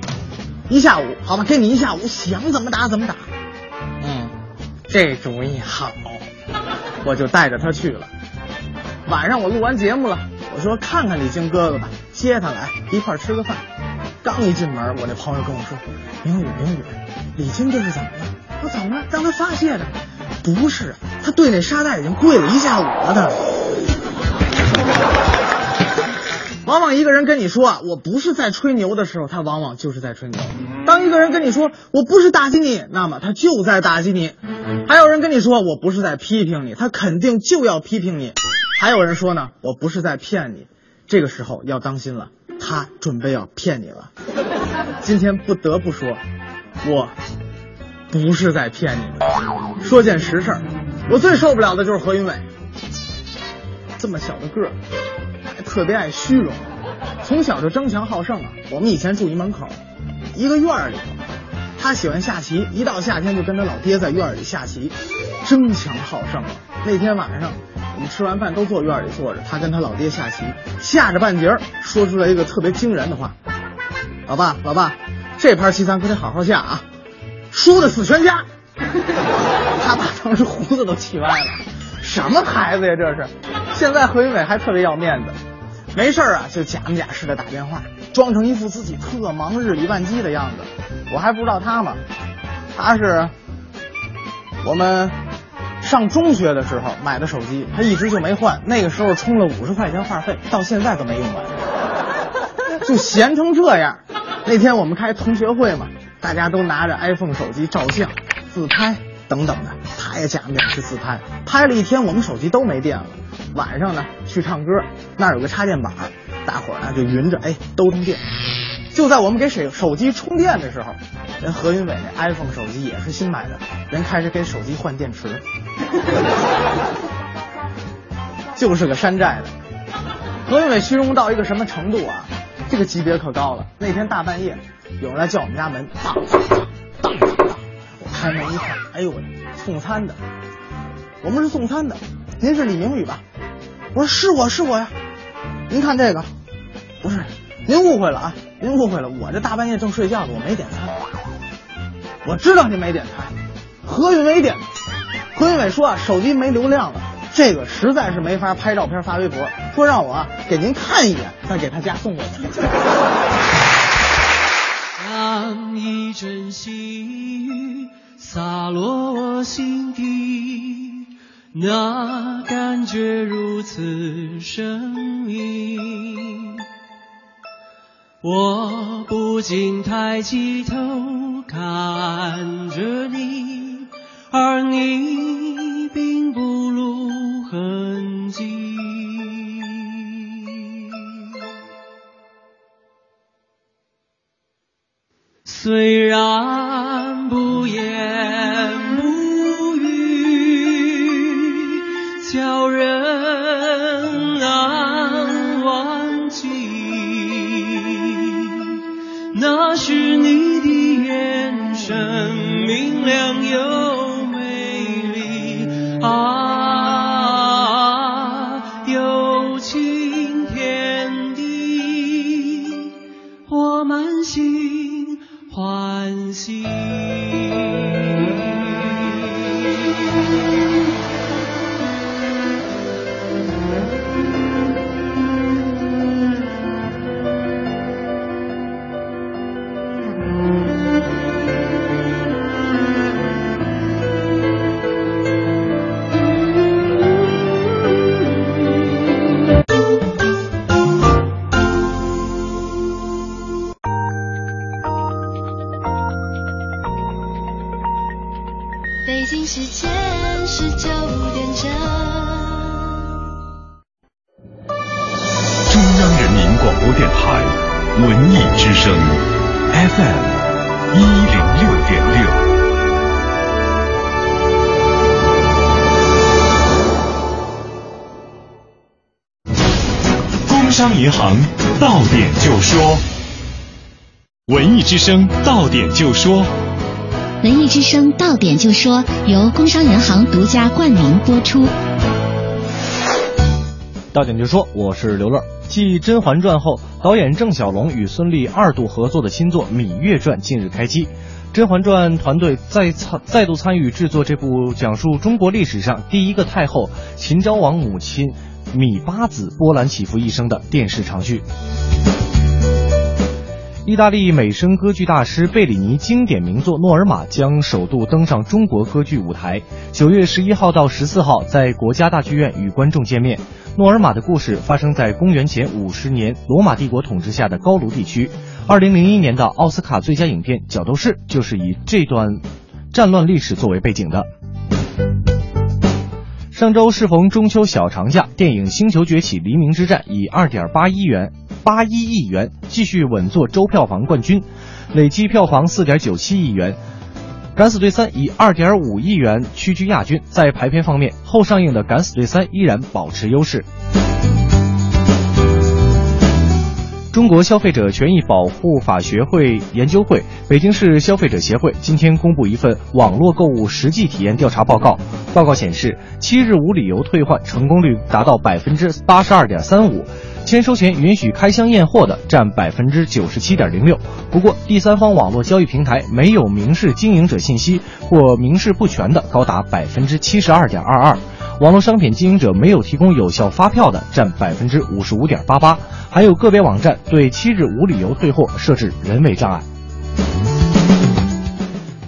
一下午好吧，给你一下午，想怎么打怎么打。嗯，这主意好，我就带着他去了。晚上我录完节目了，我说看看李菁哥哥吧，接他来一块吃个饭。刚一进门，我那朋友跟我说：“明宇，明宇，李菁这是怎么了？我怎么了？让他发泄的。”不是，他对那沙袋已经跪了一下午了。他往往一个人跟你说啊，我不是在吹牛的时候，他往往就是在吹牛。当一个人跟你说我不是打击你，那么他就在打击你。还有人跟你说我不是在批评你，他肯定就要批评你。还有人说呢，我不是在骗你，这个时候要当心了，他准备要骗你了。今天不得不说，我。不是在骗你们。说件实事儿，我最受不了的就是何云伟，这么小的个儿，还特别爱虚荣，从小就争强好胜啊。我们以前住一门口，一个院里，他喜欢下棋，一到夏天就跟他老爹在院里下棋，争强好胜啊。那天晚上，我们吃完饭都坐院里坐着，他跟他老爹下棋，下着半截儿，说出来一个特别惊人的话：“老爸，老爸，这盘棋咱可得好好下啊。”输的死全家，他爸当时胡子都气歪了，什么孩子呀这是？现在何云伟还特别要面子，没事啊就假模假式的打电话，装成一副自己特忙日理万机的样子。我还不知道他吗？他是我们上中学的时候买的手机，他一直就没换，那个时候充了五十块钱话费，到现在都没用完，就闲成这样。那天我们开同学会嘛。大家都拿着 iPhone 手机照相、自拍等等的，他也假面去自拍，拍了一天，我们手机都没电了。晚上呢，去唱歌，那儿有个插电板，大伙儿呢就匀着，哎，都通电。就在我们给手手机充电的时候，人何云伟那 iPhone 手机也是新买的，人开始给手机换电池，就是个山寨的。何云伟虚荣到一个什么程度啊？这个级别可高了。那天大半夜。有人来叫我们家门，当当当当当！我开门一看，哎呦喂，送餐的，我们是送餐的，您是李明宇吧？我说是我是我呀，您看这个，不是，您误会了啊，您误会了，我这大半夜正睡觉呢，我没点餐。我知道您没点餐，何云伟点。何云伟说啊，手机没流量了，这个实在是没法拍照片发微博，说让我啊给您看一眼，再给他家送过去。当一阵细雨洒落我心底，那感觉如此神秘，我不禁抬起头看着你，而你并不露痕迹。虽然不言叫人难忘记。那是你的眼神，明亮又美丽啊，之声到点就说。文艺之声到点就说由工商银行独家冠名播出。到点就说，我是刘乐。继《甄嬛传》后，导演郑晓龙与孙俪二度合作的新作《芈月传》近日开机。《甄嬛传》团队再参再度参与制作这部讲述中国历史上第一个太后秦昭王母亲芈八子波澜起伏一生的电视长剧。意大利美声歌剧大师贝里尼经典名作《诺尔玛》将首度登上中国歌剧舞台，九月十一号到十四号在国家大剧院与观众见面。诺尔玛的故事发生在公元前五十年罗马帝国统治下的高卢地区。二零零一年的奥斯卡最佳影片《角斗士》就是以这段战乱历史作为背景的。上周适逢中秋小长假，电影《星球崛起：黎明之战》以二点八一元八一亿元继续稳坐周票房冠军，累计票房四点九七亿元。《敢死队三》以二点五亿元屈居亚军。在排片方面，后上映的《敢死队三》依然保持优势。中国消费者权益保护法学会研究会、北京市消费者协会今天公布一份网络购物实际体验调查报告。报告显示，七日无理由退换成功率达到百分之八十二点三五，签收前允许开箱验货的占百分之九十七点零六。不过，第三方网络交易平台没有明示经营者信息或明示不全的高达百分之七十二点二二。网络商品经营者没有提供有效发票的占百分之五十五点八八，还有个别网站对七日无理由退货设置人为障碍。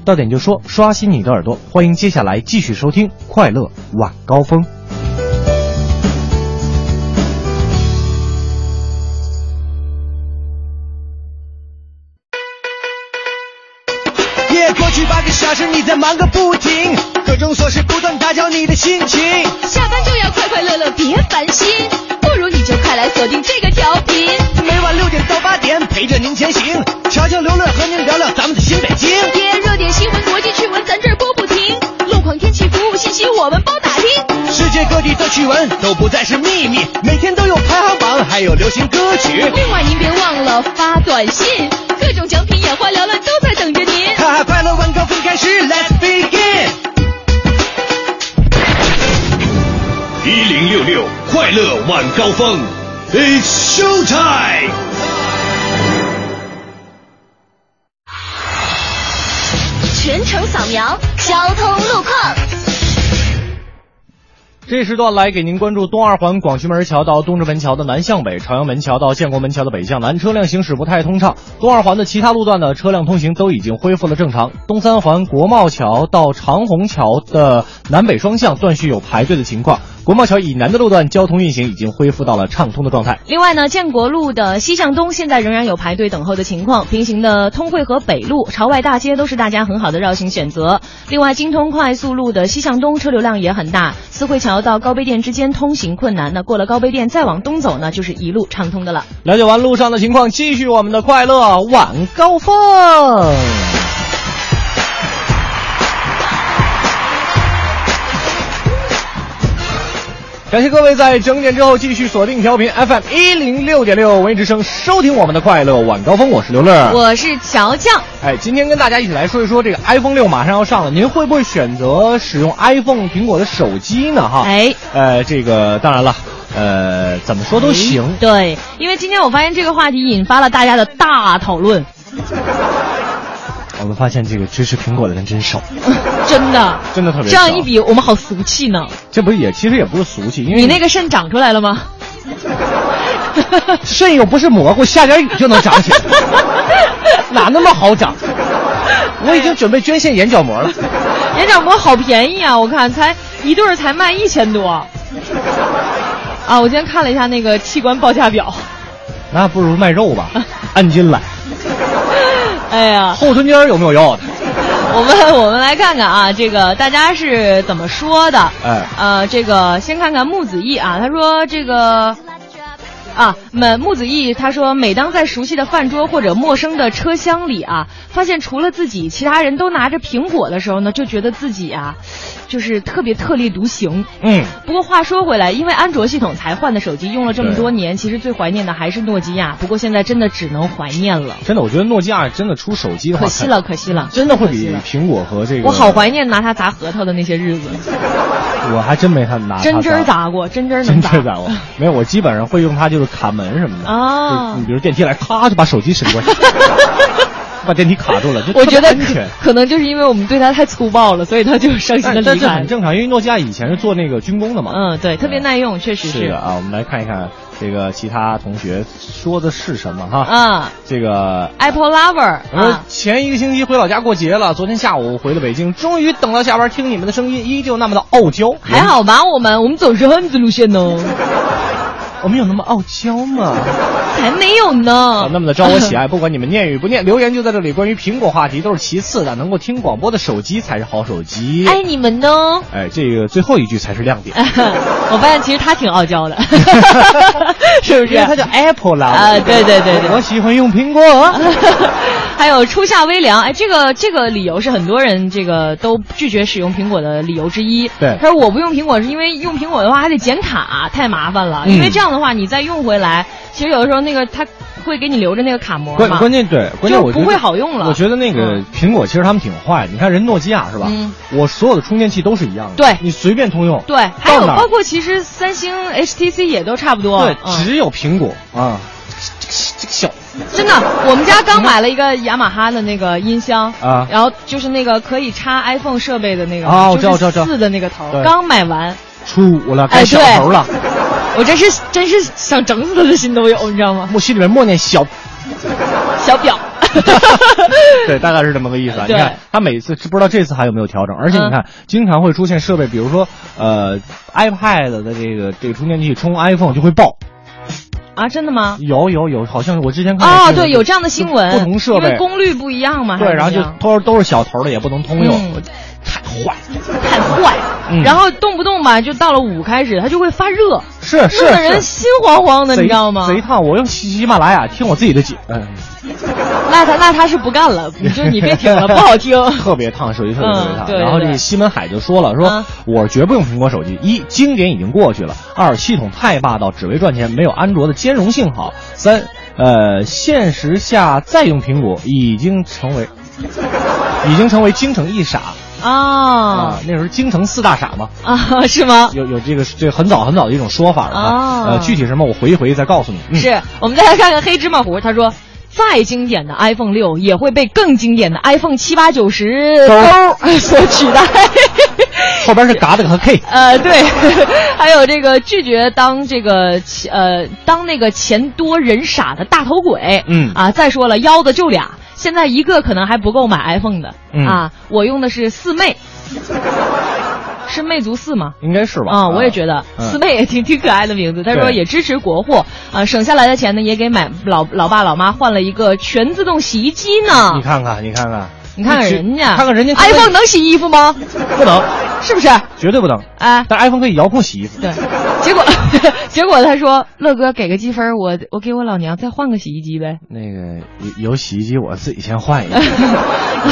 到点就说，刷新你的耳朵，欢迎接下来继续收听《快乐晚高峰》。夜过去八个小时，你在忙个不停，各种琐事不断打搅你的心情。下班就要快快乐乐，别烦心，不如你就快来锁定这个调频。每晚六点到八点，陪着您前行，悄悄刘乐和您聊聊咱们的新北京。耶，热点新闻、国际趣闻，咱这儿播不停。路况、天气、服务信息，我们包打听。世界各地的趣闻都不再是秘密，每天都有排行榜，还有流行歌曲。另外您别忘了发短信，各种奖品眼花缭乱都在等着您。哈哈，快乐晚高峰开始，Let's begin。一零六六快乐晚高峰，It's show time。全程扫描交通路况。这时段来给您关注东二环广渠门桥到东直门桥的南向北，朝阳门桥到建国门桥的北向南，车辆行驶不太通畅。东二环的其他路段的车辆通行都已经恢复了正常。东三环国贸桥到长虹桥的南北双向断续有排队的情况。国贸桥以南的路段交通运行已经恢复到了畅通的状态。另外呢，建国路的西向东现在仍然有排队等候的情况，平行的通惠河北路、朝外大街都是大家很好的绕行选择。另外，京通快速路的西向东车流量也很大，四惠桥到高碑店之间通行困难，那过了高碑店再往东走呢，就是一路畅通的了。了解完路上的情况，继续我们的快乐晚高峰。感谢各位在整点之后继续锁定调频 FM 一零六点六文艺之声，收听我们的快乐晚高峰。我是刘乐，我是乔乔。哎，今天跟大家一起来说一说这个 iPhone 六马上要上了，您会不会选择使用 iPhone 苹果的手机呢？哈，哎，呃，这个当然了，呃，怎么说都行。对，因为今天我发现这个话题引发了大家的大讨论。我们发现这个支持苹果的人真少，真的，真的特别这样一比，我们好俗气呢。这不是也其实也不是俗气，因为你那个肾长出来了吗？肾又不是蘑菇，下点雨就能长起来，哪那么好长？我已经准备捐献眼角膜了。眼角膜好便宜啊，我看才一对儿才卖一千多。啊，我今天看了一下那个器官报价表，那不如卖肉吧，按斤来。哎呀，后臀尖有没有要的？我们我们来看看啊，这个大家是怎么说的？哎，呃，这个先看看木子毅啊，他说这个啊，木木子毅他说，每当在熟悉的饭桌或者陌生的车厢里啊，发现除了自己，其他人都拿着苹果的时候呢，就觉得自己啊，就是特别特立独行。嗯，不过话说回来，因为安卓系统才换的手机，用了这么多年，其实最怀念的还是诺基亚。不过现在真的只能怀念了，真的，我觉得诺基亚真的出手机的话，可惜了，可惜了，真的会比苹果和这个。我好怀念拿它砸核桃的那些日子。我还真没他拿针针砸过，针针真能真砸过，没有，我基本上会用它就是卡门什么的啊就你比如电梯来，咔就把手机伸过去，把电梯卡住了，就我觉得。可能就是因为我们对它太粗暴了，所以它就伤心的离开但这很。正常，因为诺基亚以前是做那个军工的嘛。嗯，对，特别耐用，确实是的啊，我们来看一看这个其他同学说的是什么哈。嗯这个，Apple Lover 我前一个星期回老家过节了，昨天下午回了北京，终于等到下班听你们的声音，依旧那么的傲娇。还好吧？我们我们走是汉子路线呢，我们有那么傲娇吗？才没有呢啊。那么的招我喜爱，不管你们念与不念，留言就在这里。关于苹果话题都是其次的，能够听广播的手机才是好手机。爱你们呢。哎，这个最后一句才是亮点，我发现其实他挺傲娇的，是不是？他叫 Apple 啦。啊，对对对对。我喜欢用苹果。还有初夏微凉，哎，这个这个理由是很多人这个都拒绝使用苹果的理由之一。对他说我不用苹果是因为用苹果的话还得剪卡，太麻烦了。嗯因为这样的话你再用回来，其实有的时候那个它会给你留着那个卡膜关。关键对，关键我就不会好用了我觉得那个嗯苹果其实他们挺坏的，你看人诺基亚是吧？嗯我所有的充电器都是一样的，对你随便通用。对，还有包括其实三星、HTC 也都差不多。对，嗯只有苹果啊，这个小真的，我们家刚买了一个雅马哈的那个音箱啊然后就是那个可以插 iPhone 设备的那个哦我知道我知道知道四的那个头，刚买完，初五了，哎该小头了。我真是真是想整死他的心都有，你知道吗？我心里面默念小，小表，对，大概是这么个意思啊。你看，他每次不知道这次还有没有调整，而且你看，经常会出现设备，比如说呃，iPad 的这个这个充电器充 iPhone 就会爆。啊，真的吗？有有有，好像我之前看到哦，对，有这样的新闻，不同设备功率不一样嘛，对，然后就都都是小头的，也不能通用，嗯太坏。太坏，嗯然后动不动吧，就到了五开始，它就会发热，是是热的人心慌慌的，你知道吗？贼烫！我用喜喜马拉雅听我自己的节，嗯，那他那他是不干了，你就你别听了，不好听。特别烫，手机特别特别烫。嗯对对然后这个西门海就说了，说、啊我绝不用苹果手机。一，经典已经过去了；二，系统太霸道，只为赚钱，没有安卓的兼容性好；三，呃，现实下再用苹果已经成为，已经成为京城一傻啊啊，那时候京城四大傻嘛。啊，是吗？有有这个这很早很早的一种说法了啊，哦呃，具体什么我回忆回忆再告诉你。嗯、是我们再来看看黑芝麻糊，他说。再经典的 iPhone 六也会被更经典的 iPhone 七八九十勾 所取代。后边是嘎的和 K。呃，对，还有这个拒绝当这个呃当那个钱多人傻的大头鬼。嗯啊，再说了，腰子就俩，现在一个可能还不够买 iPhone 的。嗯啊，我用的是四妹。是魅族四吗？应该是吧？啊，我也觉得嗯四妹也挺挺可爱的名字。他说也支持国货，啊，省下来的钱呢也给买老老爸老妈换了一个全自动洗衣机呢。你看看，你看看，你看看人家，看看人家 iPhone 能洗衣服吗？不能，是不是？绝对不能。哎，但 iPhone 可以遥控洗衣服。对，结果 结果他说乐哥给个积分，我我给我老娘再换个洗衣机呗。那个有有洗衣机，我自己先换一个。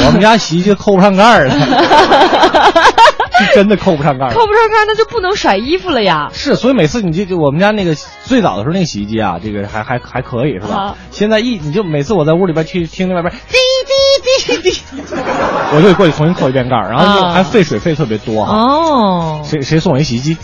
我们家洗衣机扣不上盖儿了，是真的扣不上盖儿。扣不上盖，那就不能甩衣服了呀。是，所以每次你就就我们家那个最早的时候那个洗衣机啊，这个还还还可以是吧啊？现在一你就每次我在屋里边去听那外边滴滴 我就得过去重新扣一遍盖儿，然后还费水费特别多哈。哦，谁谁送我一洗衣机？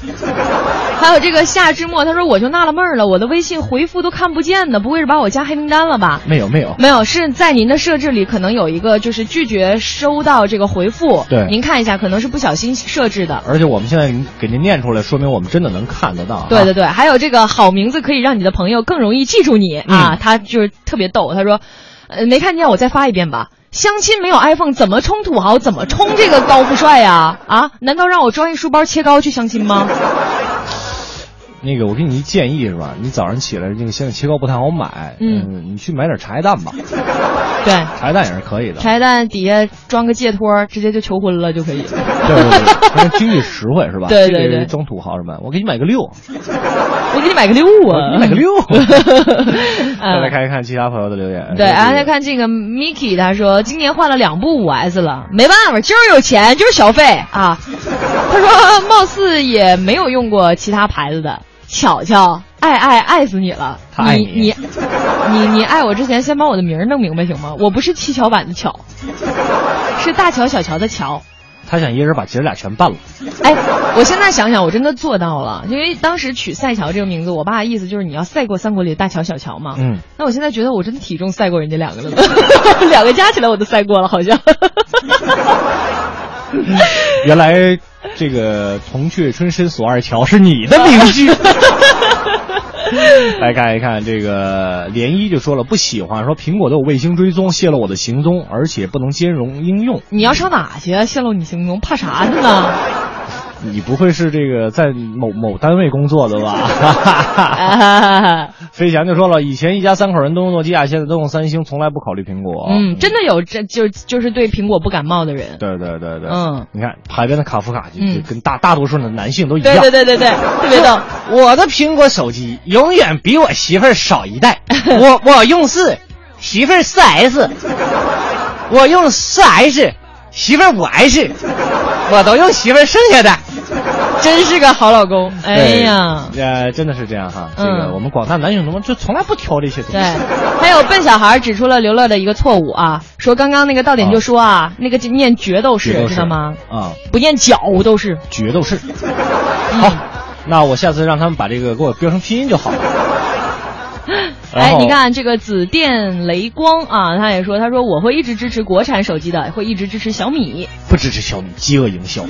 还有这个夏之末，他说我就纳了闷儿了，我的微信回复都看不见呢，不会是把我加黑名单了吧？没有没有，没有，是在您的设置里可能有一个就是拒绝收到这个回复。对您看一下，可能是不小心设置的。而且我们现在给您念出来，说明我们真的能看得到啊。对对对，还有这个好名字可以让你的朋友更容易记住你、嗯啊！他就是特别逗，他说，呃，没看见我再发一遍吧。相亲没有 iPhone，怎么充土豪？怎么充这个高富帅呀？啊？难道让我装一书包切糕去相亲吗？那个，我给你一建议是吧？你早上起来那个现在切糕不太好买，嗯你去买点茶叶蛋吧，对，茶叶蛋也是可以的。茶叶蛋底下装个戒托，直接就求婚了就可以。对对对，经济实惠是吧？对对对装土豪什么？我给你买个六，我给你买个六啊，你买个六。啊再来看一看其他朋友的留言。对，然后再看这个 Miki，他说今年换了两部五 S 了，没办法，就是有钱，就是消费啊。他说貌似也没有用过其他牌子的，巧巧，爱爱爱死你了，你你你你爱我之前先把我的名儿弄明白行吗？我不是七巧板的巧，是大乔小乔的乔。他想一人把姐儿俩全办了。哎，我现在想想，我真的做到了，因为当时取赛乔这个名字，我爸的意思就是你要赛过三国里的大乔、小乔嘛。嗯，那我现在觉得我真的体重赛过人家两个了，两个加起来我都赛过了，好像。原来这个“铜雀春深锁二乔”是你的名句。来看一看这个涟漪就说了不喜欢，说苹果都有卫星追踪，泄露我的行踪，而且不能兼容应用。你要上哪去啊？泄露你行踪，怕啥的呢？你不会是这个在某某单位工作的吧？飞翔就说了，以前一家三口人都用诺基亚，现在都用三星，从来不考虑苹果。嗯，真的有这就就是对苹果不感冒的人。对对对对，嗯，你看海边的卡夫卡就嗯就跟大大多数的男性都一样。对对对对对，特别逗。我的苹果手机永远比我媳妇儿少一代，我我用四，媳妇儿四 S，我用四 S，媳妇儿我还是我都用媳妇儿剩下的。真是个好老公。哎对呀，，呃，真的是这样哈。这个嗯我们广大男性同胞就从来不挑这些东西。对，还有笨小孩指出了刘乐的一个错误啊，说刚刚那个到点就说啊，那个念决斗士决斗士知道吗？啊，不念角斗士。决斗士。好，那我下次让他们把这个给我标成拼音就好了。然哎，你看这个紫电雷光啊，他也说，他说我会一直支持国产手机的，会一直支持小米。不支持小米，饥饿营销。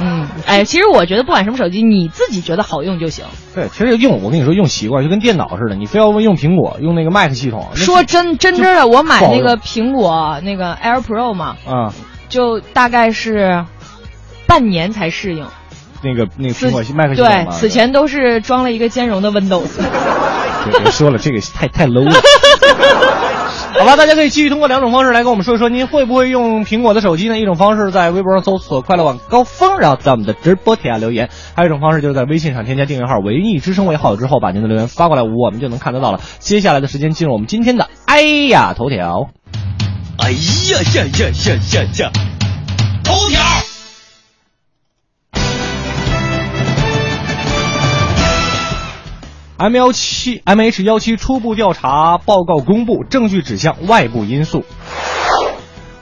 嗯，哎，其实我觉得不管什么手机，你自己觉得好用就行。对，其实用我跟你说用习惯就跟电脑似的，你非要用苹果，用那个 Mac 系统，说真真真的，我买那个苹果那个 Air Pro 嘛，啊，就大概是半年才适应。那个那个苹果系 Mac 系统对，此前都是装了一个兼容的 Windows。别别说了，这个太太 low 了。好吧，大家可以继续通过两种方式来跟我们说一说，您会不会用苹果的手机呢？一种方式在微博上搜索“快乐晚高峰”，然后在我们的直播底下留言；还有一种方式就是在微信上添加订阅号“文艺之声”为好友之后，把您的留言发过来，我们就能看得到了。接下来的时间进入我们今天的哎呀头条。哎呀呀呀呀呀呀！头条。M 幺七 M H 幺七初步调查报告公布，证据指向外部因素。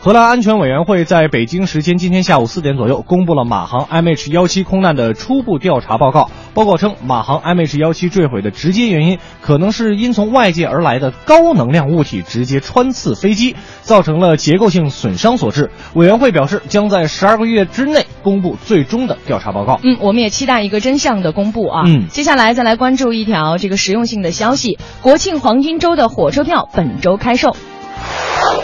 荷兰安全委员会在北京时间今天下午四点左右公布了马航 MH 幺七空难的初步调查报告。报告称，马航 MH 幺七坠毁的直接原因可能是因从外界而来的高能量物体直接穿刺飞机，造成了结构性损伤所致。委员会表示，将在十二个月之内公布最终的调查报告。嗯，我们也期待一个真相的公布啊。嗯接下来再来关注一条这个实用性的消息：国庆黄金周的火车票本周开售。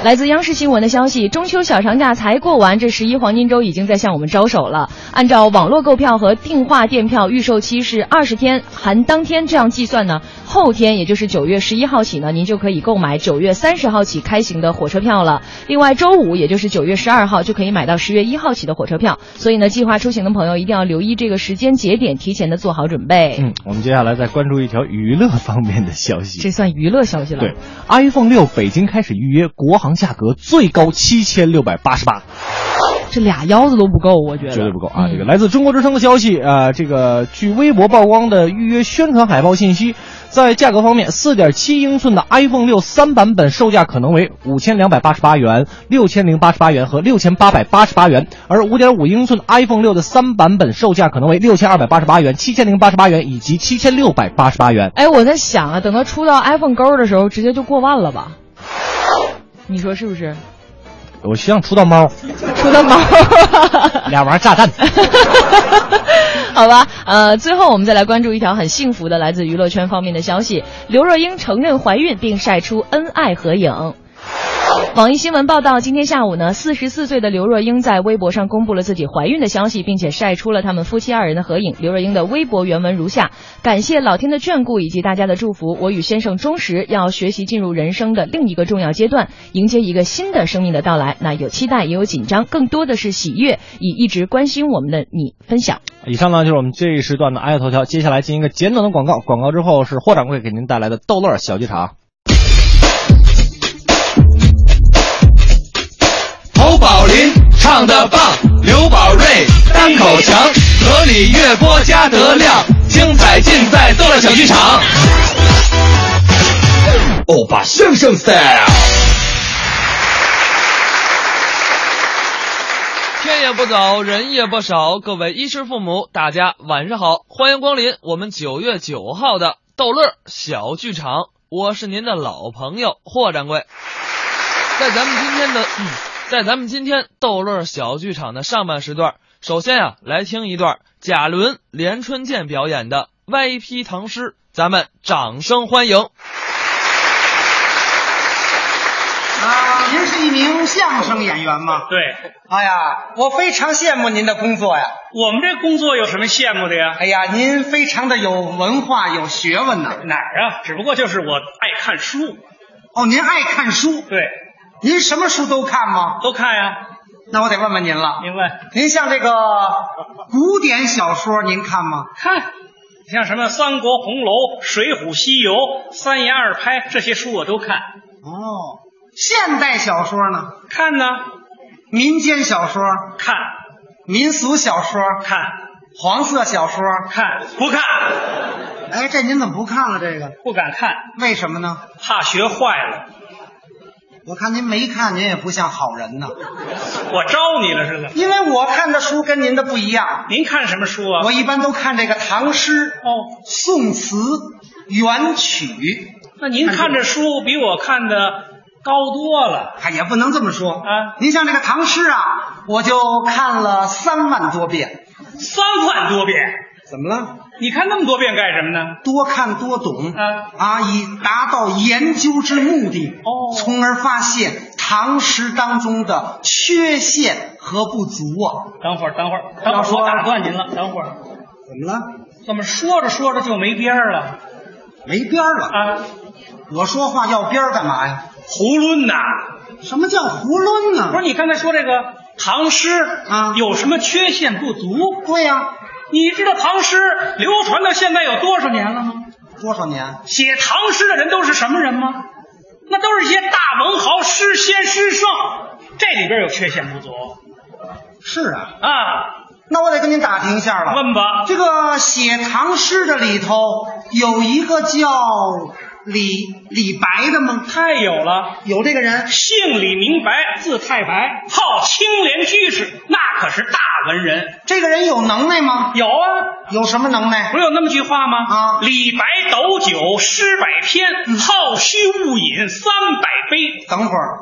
来自央视新闻的消息，中秋小长假才过完，这十一黄金周已经在向我们招手了。按照网络购票和订化电票预售期是二十天，含当天这样计算呢，后天也就是九月十一号起呢，您就可以购买九月三十号起开行的火车票了。另外，周五也就是九月十二号就可以买到十月一号起的火车票。所以呢，计划出行的朋友一定要留意这个时间节点，提前的做好准备。嗯，我们接下来再关注一条娱乐方面的消息。这算娱乐消息了。对，iPhone 六北京开始预约，国行价格最高七千六百八十八。这俩腰子都不够，我觉得绝对不够啊！嗯这个来自中国之声的消息，呃，这个据微博曝光的预约宣传海报信息，在价格方面，四点七英寸的 iPhone 六三版本售价可能为五千两百八十八元、六千零八十八元和六千八百八十八元，而五点五英寸 iPhone 六的三版本售价可能为六千二百八十八元、七千零八十八元以及七千六百八十八元。哎，我在想啊，等它出到 iPhone 勾的时候，直接就过万了吧？你说是不是？我希望出到猫，出到猫，俩玩炸弹。好吧，呃，最后我们再来关注一条很幸福的来自娱乐圈方面的消息：刘若英承认怀孕并晒出恩爱合影。网易新闻报道，今天下午呢，四十四岁的刘若英在微博上公布了自己怀孕的消息，并且晒出了他们夫妻二人的合影。刘若英的微博原文如下：感谢老天的眷顾以及大家的祝福，我与先生忠实，要学习进入人生的另一个重要阶段，迎接一个新的生命的到来。那有期待，也有紧张，更多的是喜悦，以一直关心我们的你分享。以上呢就是我们这一时段的爱头条，接下来进行一个简短的广告，广告之后是霍掌柜给您带来的逗乐小剧场。宝林唱的棒，刘宝瑞单口强，河里月波加德亮，精彩尽在逗乐小剧场。欧巴相声 style。天也不早，人也不少，各位衣食父母，大家晚上好，欢迎光临我们九月九号的逗乐小剧场，我是您的老朋友霍掌柜，在咱们今天的。在咱们今天逗乐小剧场的上半时段，首先啊，来听一段贾伦、连春剑表演的歪批唐诗，咱们掌声欢迎。啊，您是一名相声演员吗？对。哎呀，我非常羡慕您的工作呀。我们这工作有什么羡慕的呀？哎呀，您非常的有文化、有学问呐。哪儿啊？只不过就是我爱看书。哦，您爱看书？对。您什么书都看吗？都看呀。那我得问问您了。您问。您像这个古典小说，您看吗？看。像什么《三国》《红楼》《水浒》《西游》《三言二拍》这些书我都看。哦。现代小说呢？看呢。民间小说看。民俗小说看。黄色小说看。不看。哎，这您怎么不看了？这个不敢看。为什么呢？怕学坏了。我看您没看，您也不像好人呐。我招你了似的。因为我看的书跟您的不一样。您看什么书啊？我一般都看这个唐诗、哦，宋词、元曲。那您看这书比我看的高多了。哎，也不能这么说啊。您像这个唐诗啊，我就看了三万多遍。三万多遍？怎么了？你看那么多遍干什么呢？多看多懂啊啊，以达到研究之目的哦，从而发现唐诗当中的缺陷和不足啊。等会儿，等会儿，等会儿，我打断您了。等会儿，怎么了？怎么说着说着就没边儿了？没边儿了啊！我说话要边儿干嘛呀？囫囵呐！什么叫囫囵呢？不是你刚才说这个唐诗啊，有什么缺陷不足？对呀。你知道唐诗流传到现在有多少年了吗？多少年？写唐诗的人都是什么人吗？那都是些大文豪、诗仙、诗圣，这里边有缺陷不足。是啊，啊，那我得跟您打听一下了。问吧。这个写唐诗的里头有一个叫李李白的吗？太有了，有这个人，姓李名白，字太白，号青莲居士，那可是大文人。这个人有能耐吗？有啊，有什么能耐？不是有那么句话吗？啊，李白斗酒诗百篇，好虚勿饮三百杯。等会儿，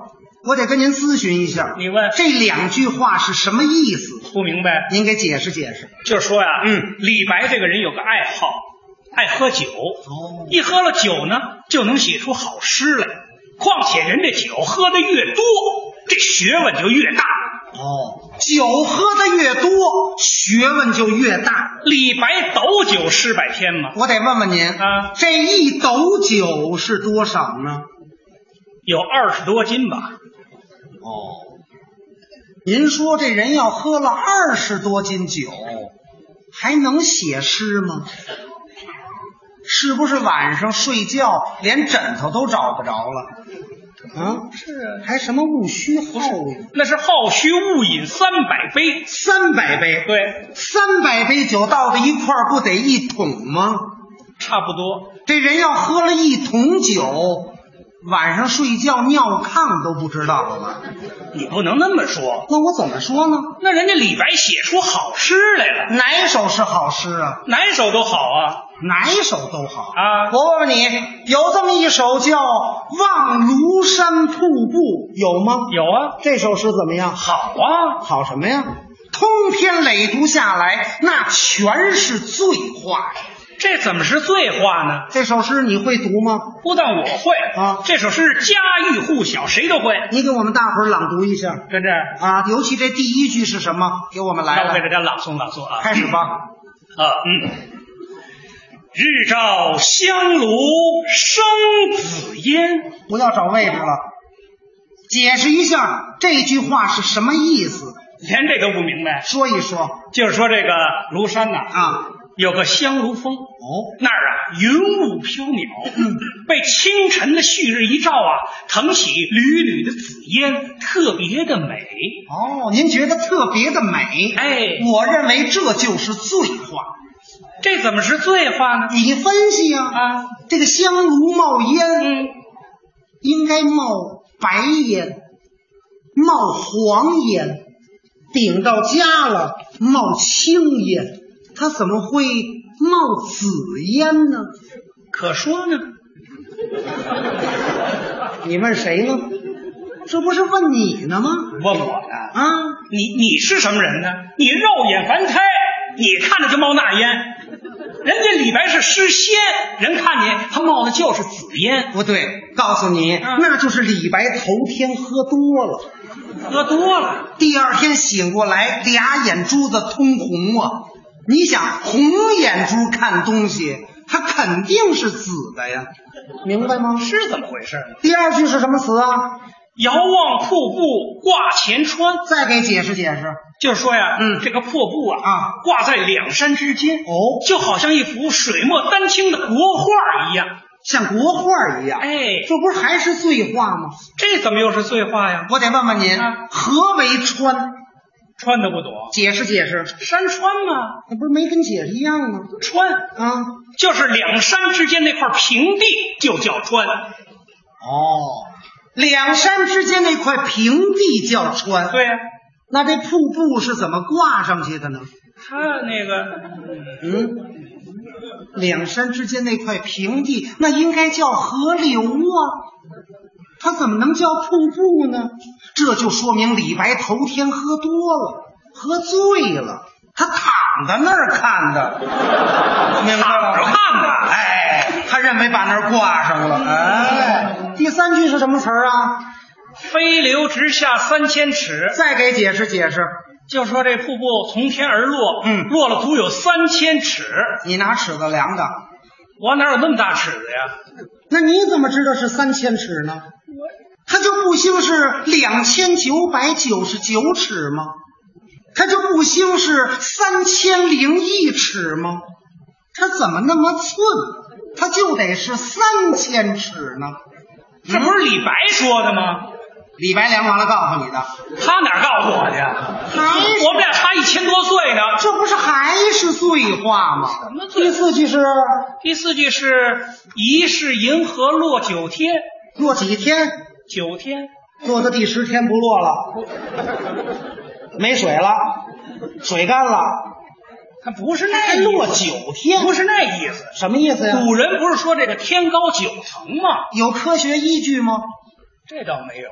我得跟您咨询一下。你问这两句话是什么意思？不明白，您给解释解释。就是说呀，嗯，李白这个人有个爱好。爱喝酒，哦，一喝了酒呢，就能写出好诗来。况且人这酒喝的越多，这学问就越大。哦，酒喝的越多，学问就越大。李白斗酒诗百篇嘛，我得问问您啊，这一斗酒是多少呢？有二十多斤吧。哦，您说这人要喝了二十多斤酒，还能写诗吗？是不是晚上睡觉连枕头都找不着了？啊，是啊，还什么勿虚好饮？那是好虚勿饮三百杯，三百杯，对，三百杯酒倒在一块儿，不得一桶吗？差不多。这人要喝了一桶酒，晚上睡觉尿炕都不知道了吧？你不能那么说。那我怎么说呢？那人家李白写出好诗来了，哪首是好诗啊？哪首都好啊。哪一首都好啊！我问问你，有这么一首叫《望庐山瀑布》，有吗？有啊。这首诗怎么样？好啊。好什么呀？通篇累读下来，那全是醉话呀。这怎么是醉话呢？这首诗你会读吗？不但我会啊，这首诗家喻户晓，谁都会。你给我们大伙儿朗读一下，跟这啊，尤其这第一句是什么？给我们来我给大家朗诵朗诵啊。开始吧。啊，嗯。日照香炉生紫烟，不要找位置了，解释一下这句话是什么意思？连这都不明白。说一说，就是说这个庐山呐啊，有个香炉峰哦，那儿啊云雾飘渺，被清晨的旭日一照啊，腾起缕缕的紫烟，特别的美。哦，您觉得特别的美？哎，我认为这就是醉话。这怎么是醉话呢？你分析呀、啊，这个香炉冒烟，嗯，应该冒白烟，冒黄烟，顶到家了冒青烟，它怎么会冒紫烟呢？可说呢。你问谁呢？这不是问你呢吗？问我呢？啊，你你是什么人呢？你肉眼凡胎，你看着就冒那烟。人家李白是诗仙，人看你他冒的就是紫烟。不对，告诉你，啊那就是李白头天喝多了，喝多了，第二天醒过来，俩眼珠子通红啊！你想，红眼珠看东西，它肯定是紫的呀，明白吗？是怎么回事？第二句是什么词啊？遥望瀑布挂前川，再给解释解释。就是说呀，嗯这个瀑布啊啊挂在两山之间，哦，就好像一幅水墨丹青的国画一样。像国画一样。哎，这不是还是醉话吗？这怎么又是醉话呀？我得问问您，啊何为川？川都不懂，解释解释。山川嘛，那不是没跟解释一样吗？川啊，就是两山之间那块平地，就叫川。哦，两山之间那块平地叫川。对呀、那这瀑布是怎么挂上去的呢？他那个嗯，两山之间那块平地，那应该叫河流啊，它怎么能叫瀑布呢？这就说明李白头天喝多了，喝醉了，他躺在那儿看的，明白了吗？躺着看的哎，他认为把那儿挂上了。哎，第三句是什么词儿啊？飞流直下三千尺，再给解释解释。就说这瀑布从天而落，嗯落了足有三千尺。你拿尺子量的，我哪有那么大尺子呀？那你怎么知道是三千尺呢？我它就不兴是两千九百九十九尺吗？它就不兴是三千零一尺吗？它怎么那么寸？它就得是三千尺呢？这不是李白说的吗？李白量完了告诉你的，他哪告诉我的呀？还是我们俩差一千多岁呢。这不是还是醉话吗？什么醉第四句是第四句是疑是银河落九天，落几天？九天落到第十天不落了，没水了，水干了，他不是那还意思落九天，不是那意思。什么意思呀？古人不是说这个天高九层吗？有科学依据吗？这倒没有，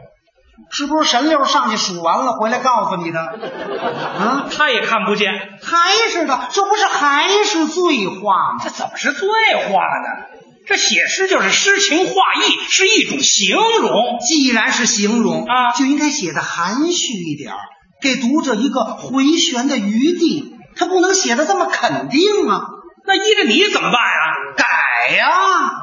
是不是神六上去数完了回来告诉你的？啊，他也看不见。还是的，这不是还是醉话吗？这怎么是醉话呢？这写诗就是诗情画意，是一种形容。既然是形容啊就应该写的含蓄一点儿，给读者一个回旋的余地。他不能写的这么肯定啊！那依着你怎么办啊？改呀、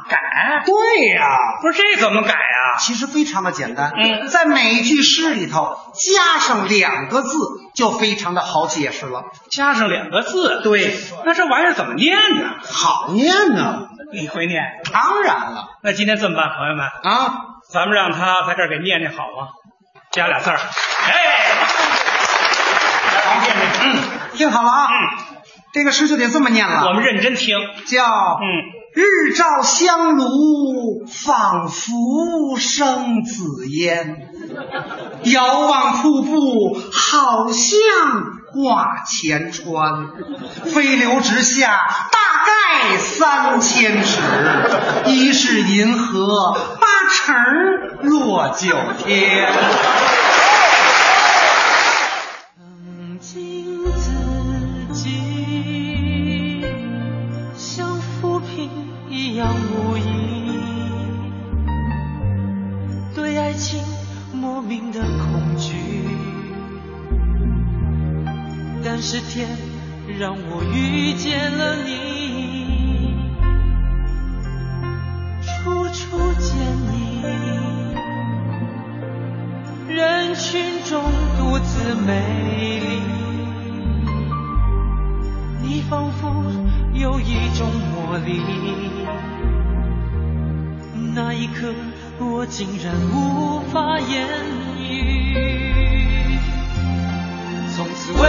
改？对呀、不是这怎么改啊？其实非常的简单，嗯在每句诗里头加上两个字，就非常的好解释了。加上两个字。对，那这玩意儿怎么念呢？好念呢、你会念？当然了那今天这么办，朋友们，啊，咱们让他在这儿给念念好吗？加俩字儿，哎，嗯，听好了啊，嗯，这个诗就得这么念了，我们认真听。叫嗯，日照香炉，仿佛生紫烟；遥望瀑布，好像挂前川。飞流直下，大概三千尺；疑是银河，八成落九天。让我遇见了你，初初见你，人群中独自美丽。你仿佛有一种魔力，那一刻我竟然无法言语。从此为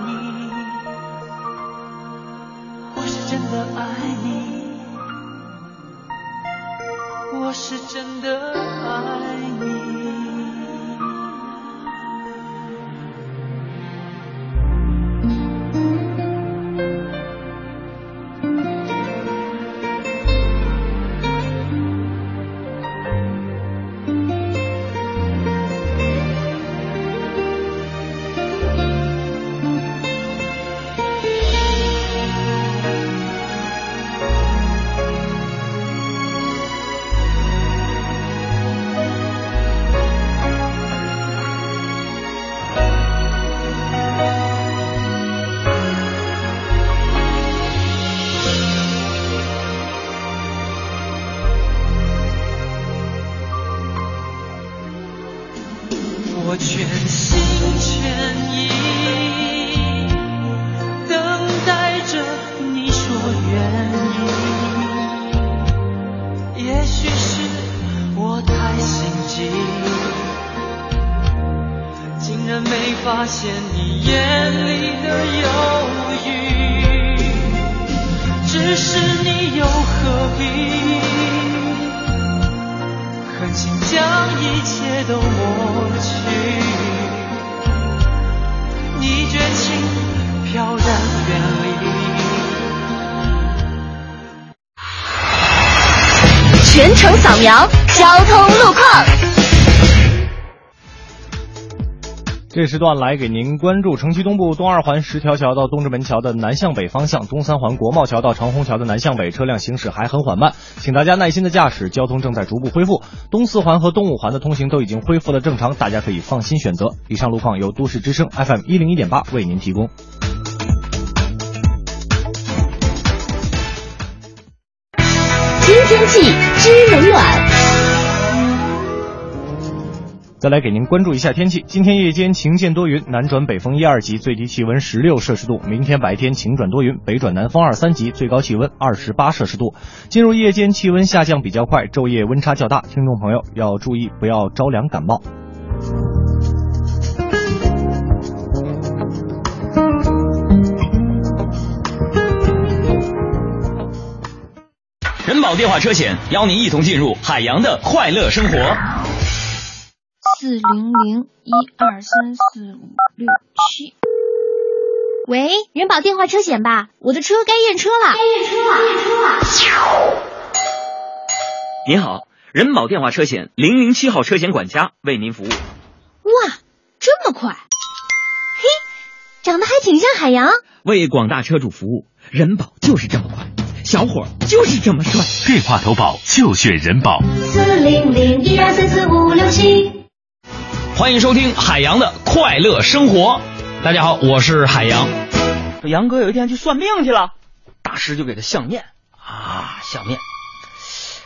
你，是真的爱你。这时段来给您关注城区东部东二环十条桥到东直门桥的南向北方向，东三环国贸桥到长虹桥的南向北车辆行驶还很缓慢，请大家耐心的驾驶，交通正在逐步恢复。东四环和东五环的通行都已经恢复了正常，大家可以放心选择。以上路况由都市之声 FM 一零一点八为您提供。新天气知冷暖。再来给您关注一下天气。今天夜间晴间多云，南转北风一二级，最低气温十六摄氏度。明天白天晴转多云，北转南风二三级，最高气温二十八摄氏度。进入夜间气温下降比较快，昼夜温差较大，听众朋友要注意不要着凉感冒。人保电话车险邀您一同进入海洋的快乐生活。四零零一二三四五六七。喂，人保电话车险吧，我的车该验车了。该验车了，验车了。您好，人保电话车险零零七号车险管家为您服务。哇，这么快！嘿，长得还挺像海洋。为广大车主服务，人保就是这么快，小伙就是这么帅。电话投保就选人保。四零零一二三四五六七。欢迎收听海洋的快乐生活。大家好，我是海洋。杨哥有一天去算命去了，大师就给他相面啊，相面。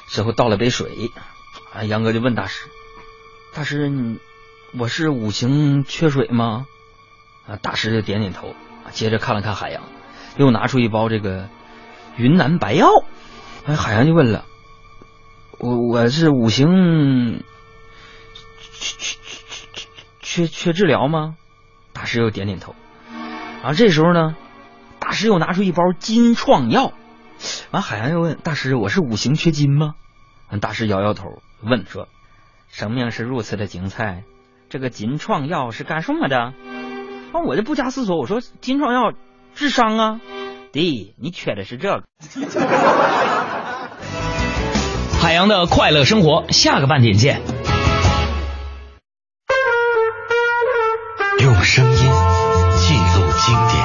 之后倒了杯水，啊，杨哥就问大师：“大师，你我是五行缺水吗？”啊，大师就点点头，接着看了看海洋，又拿出一包这个云南白药。哎，海洋就问了：“我我是五行缺缺缺缺治疗吗？”大师又点点头。然后这时候呢，大师又拿出一包金创药。完，海洋又问大师：“我是五行缺金吗？”大师摇摇头，问说：“生命是如此的精彩，这个金创药是干什么的？啊，我就不加思索，我说金创药治伤啊。弟你缺的是这个。海洋的快乐生活，下个半点见。用声音记录经典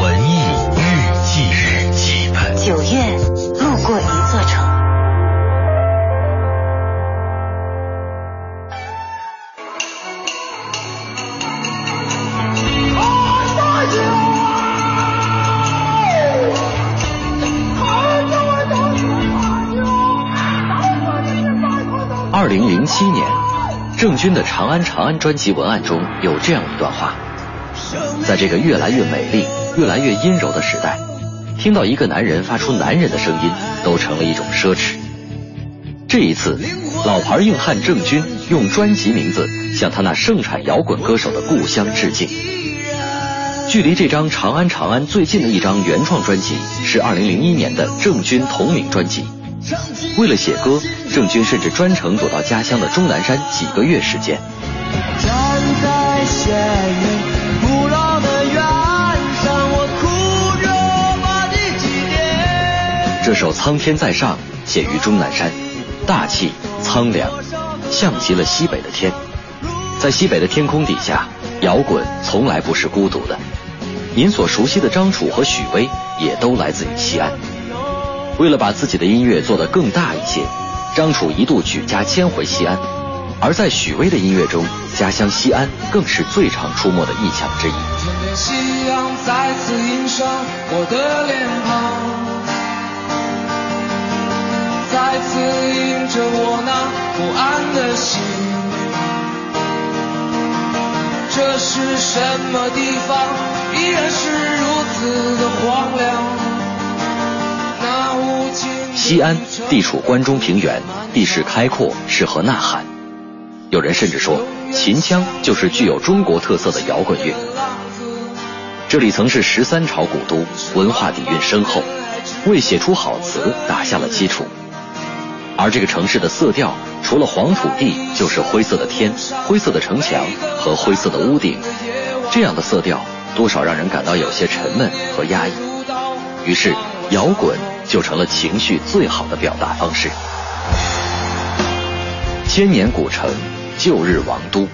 文艺日记日记本。九月，路过一座城。二零零七年，郑钧的《长安长安》专辑文案中有这样一段话：在这个越来越美丽、越来越阴柔的时代，听到一个男人发出男人的声音，都成了一种奢侈。这一次，老牌硬汉郑钧用专辑名字向他那盛产摇滚歌手的故乡致敬。距离这张《长安长安》最近的一张原创专辑是二零零一年的郑钧同名专辑。为了写歌，郑钧甚至专程躲到家乡的终南山几个月时间。站在鲜艳古老的原上，我哭着把你纪念。这首《苍天在上》写于终南山，大气苍凉，像极了西北的天。在西北的天空底下，摇滚从来不是孤独的。您所熟悉的张楚和许巍也都来自于西安。为了把自己的音乐做得更大一些，张楚一度举家迁回西安，而在许巍的音乐中，家乡西安更是最常出没的意象之一。夕阳再次映上我的脸庞，再次映着我那不安的心。这是什么地方？依然是如此的荒凉。西安地处关中平原，地势开阔，适合呐喊。有人甚至说，秦腔就是具有中国特色的摇滚乐。这里曾是十三朝古都，文化底蕴深厚，为写出好词打下了基础。而这个城市的色调，除了黄土地，就是灰色的天、灰色的城墙和灰色的屋顶。这样的色调，多少让人感到有些沉闷和压抑。于是，摇滚就成了情绪最好的表达方式。千年古城，旧日王都，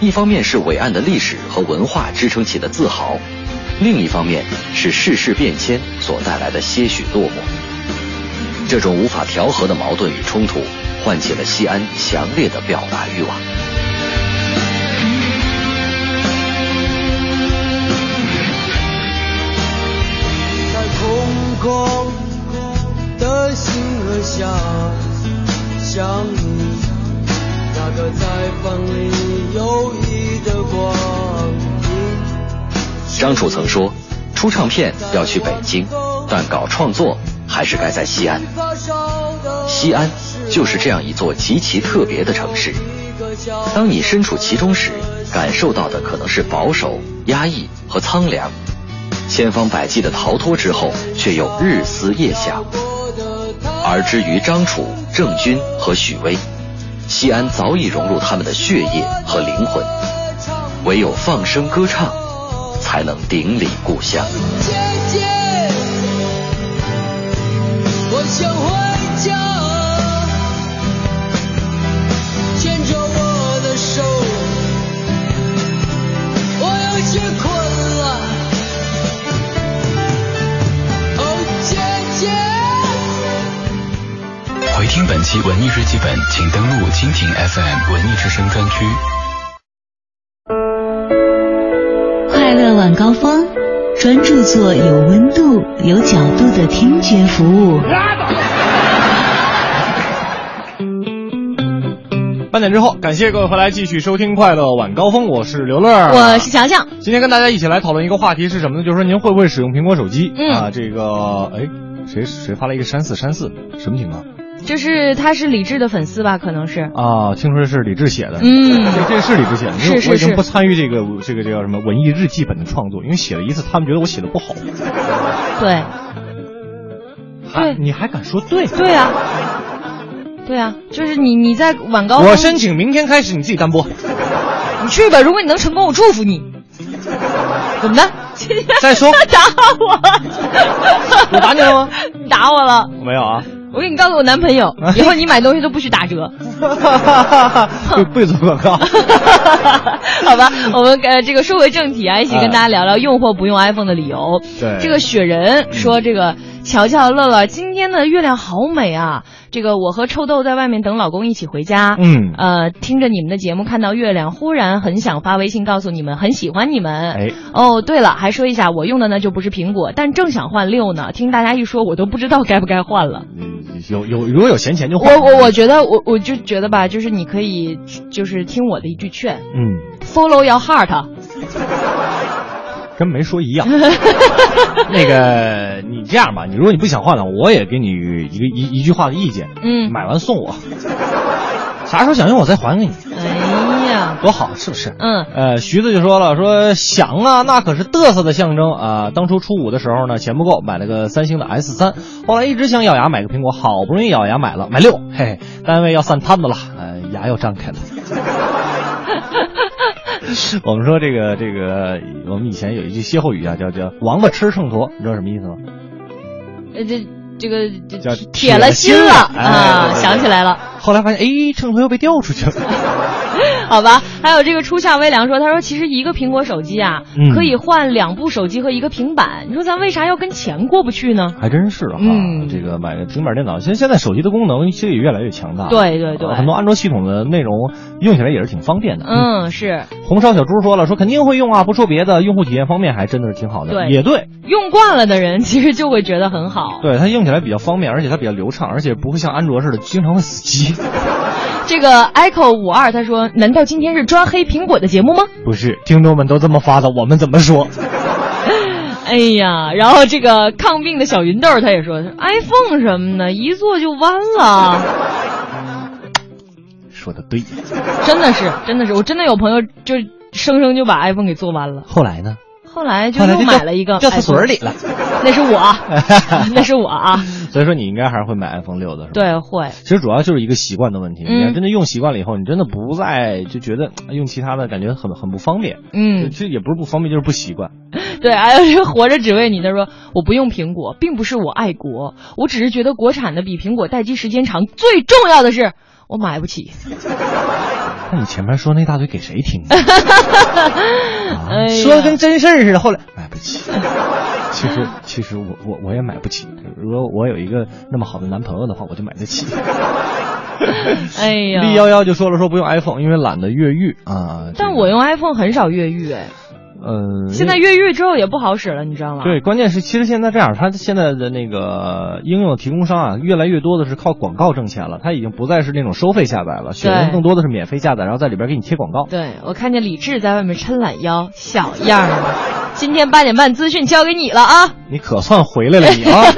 一方面是伟岸的历史和文化支撑起的自豪，另一方面是世事变迁所带来的些许落寞。这种无法调和的矛盾与冲突，唤起了西安强烈的表达欲望。空空的星河下，想你那个在风里游弋的光阴。张楚曾说，出唱片要去北京，但搞创作还是该在西安。西安就是这样一座极其特别的城市。当你身处其中时，感受到的可能是保守、压抑和苍凉；千方百计的逃脱之后，却又日思夜想。而至于张楚、郑钧和许巍，西安早已融入他们的血液和灵魂。唯有放声歌唱，才能顶礼故乡。姐姐，我想回听本期文艺日记本，请登录蜻蜓 FM 文艺之声专区。快乐晚高峰，专注做有温度、有角度的听觉服务。半点之后，感谢各位回来继续收听《快乐晚高峰》，我是刘乐，我是强强。今天跟大家一起来讨论一个话题是什么呢？就是说您会不会使用苹果手机？嗯啊，这个哎，谁谁发了一个山四山四，什么情况？就是他是李志的粉丝吧？可能是。啊，听说是李志写的，嗯这这是李志写的，因是是为我已经不参与这个这个这叫什么文艺日记本的创作，因为写了一次，他们觉得我写的不好。对。还你还敢说对？对啊，对啊，就是你你在晚高峰，我申请明天开始你自己单播。你去吧，如果你能成功，我祝福你。怎么的？再说 打我，我打你了吗？你 打我了。没有啊，我给你告诉我男朋友，以后你买东西都不许打折。好吧，我们呃这个说回正题啊，一起跟大家聊聊用或不用 iPhone 的理由。对。这个雪人说，这个乔乔乐乐今天的月亮好美啊！这个我和臭豆在外面等老公一起回家，嗯呃，听着你们的节目，看到月亮，忽然很想发微信告诉你们，很喜欢你们。哎，哦，对了，还说一下，我用的呢就不是苹果，但正想换六呢。听大家一说，我都不知道该不该换了。有有如果有闲钱就换。我我我觉得我我就觉得吧，就是你可以就是听我的一句劝嗯，，follow your heart。跟没说一样。那个，你这样吧，你如果你不想换了，我也给你一个一一句话的意见，嗯，买完送我，啥时候想用我再还给你，哎呀，多好，是不是？嗯，呃，徐子就说了，说想啊，那可是嘚瑟的象征。啊、当初初五的时候呢，钱不够，买了个三星的 S 三，后来一直想咬牙买个苹果，好不容易咬牙买了，买六，嘿嘿，单位要散摊子了，呃，牙又张开了。我们说这个这个，我们以前有一句歇后语啊，叫叫“王八吃秤砣”，你知道什么意思吗？呃这这个这叫铁了心了哎啊，想起来了。后来发现，哎，秤砣又被掉出去了。好吧，还有这个初夏微凉说，他说其实一个苹果手机啊，嗯可以换两部手机和一个平板。你说咱为啥要跟钱过不去呢？还真是哈，嗯这个买个平板电脑，其实现在手机的功能其实也越来越强大。对对对呃很多安卓系统的内容用起来也是挺方便的。嗯，是红烧小猪说了，说肯定会用啊，不说别的，用户体验方面还真的是挺好的。对也对，用惯了的人，其实就会觉得很好。对它用起来比较方便，而且它比较流畅，而且不会像安卓似的经常会死机。这个 Echo 五二他说，难道今天是抓黑苹果的节目吗？不是，听众们都这么发的，我们怎么说？哎呀，然后这个抗病的小芸豆他也说，iPhone 什么的，一坐就弯了。说的对。真的是，真的是，我真的有朋友就生生就把 iPhone 给做弯了。后来呢？后来就又后来就买了一个掉厕所里了。那是我，那是我啊。所以说你应该还是会买 iPhone 六的，是吧？对，会。其实主要就是一个习惯的问题。嗯你要真的用习惯了以后，你真的不再就觉得哎用其他的感觉很很不方便。嗯其实也不是不方便，就是不习惯。对，还有这个活着只为你。他说我不用苹果，并不是我爱国，我只是觉得国产的比苹果待机时间长。最重要的是，我买不起。那你前面说那大堆给谁听？哎说的跟真事儿似的。后来买不起。其实其实我我我也买不起。如果我有一个那么好的男朋友的话，我就买得起。哎呀，，B 幺幺就说了，说不用 iPhone，因为懒得越狱啊。但我用 iPhone 很少越狱哎，嗯，现在越狱之后也不好使了，你知道吗？对，关键是其实现在这样，它现在的那个应用提供商啊，越来越多的是靠广告挣钱了，它已经不再是那种收费下载了，选人更多的是免费下载，然后在里边给你贴广告。对，我看见李志在外面抻懒腰，小样儿的。今天八点半资讯交给你了啊！你可算回来了你啊！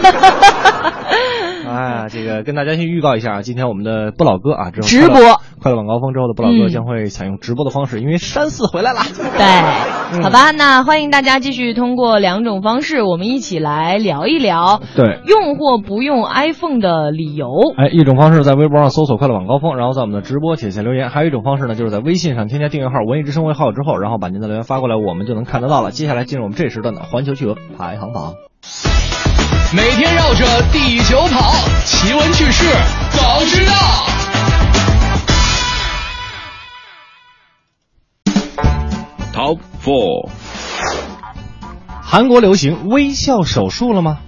哎，这个跟大家先预告一下啊，今天我们的不老哥啊，之后直播快乐晚高峰之后的不老哥嗯将会采用直播的方式，因为山四回来了。对，好吧，那欢迎大家继续通过两种方式，我们一起来聊一聊对。用或不用 iPhone 的理由。哎，一种方式在微博上搜索“快乐晚高峰”，然后在我们的直播帖下留言；还有一种方式呢，就是在微信上添加订阅号“文艺之声”为号之后，然后把您的留言发过来，我们就能看得到了。接下来进入我们这时段的环球趣闻排行榜。每天绕着地球跑，奇闻趣事早知道。Top Four，韩国流行微笑手术了吗？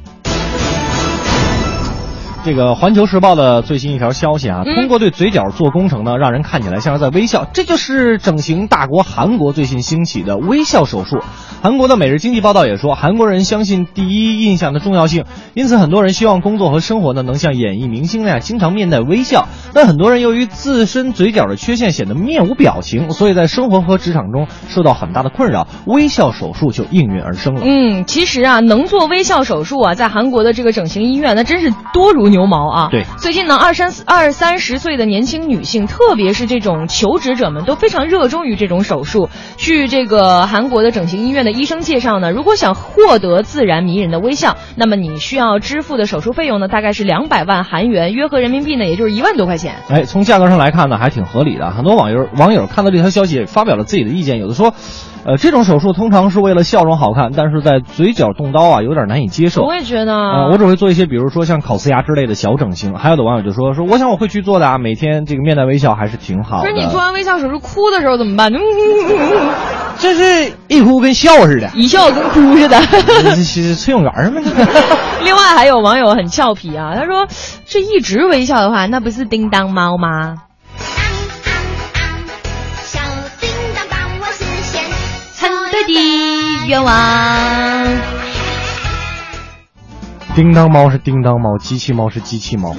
这个《环球时报》的最新一条消息啊，嗯通过对嘴角做工程呢，让人看起来像是在微笑，这就是整形大国韩国最新兴起的微笑手术。韩国的《每日经济报道》也说，韩国人相信第一印象的重要性，因此很多人希望工作和生活呢能像演艺明星那样经常面带微笑。但很多人由于自身嘴角的缺陷，显得面无表情，所以在生活和职场中受到很大的困扰，微笑手术就应运而生了。嗯，其实啊，能做微笑手术啊，在韩国的这个整形医院，那真是多如牛毛啊。对最近呢，二三二三十岁的年轻女性，特别是这种求职者们，都非常热衷于这种手术。据这个韩国的整形医院的医生介绍呢，如果想获得自然迷人的微笑，那么你需要支付的手术费用呢，大概是两百万韩元，约合人民币呢，也就是一万多块钱。哎，从价格上来看呢，还挺合理的。很多网友网友看到这条消息，发表了自己的意见。有的说，呃，这种手术通常是为了笑容好看，但是在嘴角动刀啊，有点难以接受。我也觉得，呃，我只会做一些，比如说像烤瓷牙之类的小整形。还有的网友就说说，我想我会去做的啊，每天这个面带微笑还是挺好的。可是你做完微笑手术哭的时候怎么办？这是一哭跟笑似的，一笑跟哭似的。这是崔永元吗？另外还有网友很俏皮啊，他说这一直微笑的话，那不是叮当猫吗？小叮当帮我实现参队的愿望。叮当猫是叮当猫，机器猫是机器猫，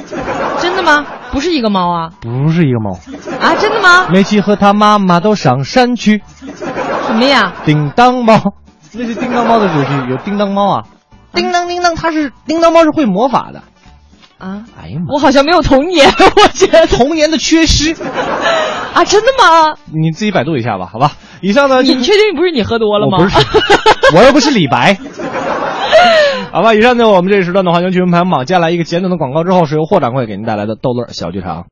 真的吗？不是一个猫啊？不是一个猫啊？真的吗？梅西和他妈妈都上山去。什么呀？叮当猫，那是叮当猫的主题，有叮当猫啊。叮当叮当，它是叮当猫是会魔法的。啊！哎呀妈！我好像没有童年，我觉得童年的缺失 啊！真的吗？你自己百度一下吧，好吧。以上呢，你确定不是你喝多了吗？我不是，我又不是李白。好吧，以上呢，我们这一时段的环球新闻排行榜，接下来一个简短的广告之后，是由霍掌柜给您带来的逗乐小剧场。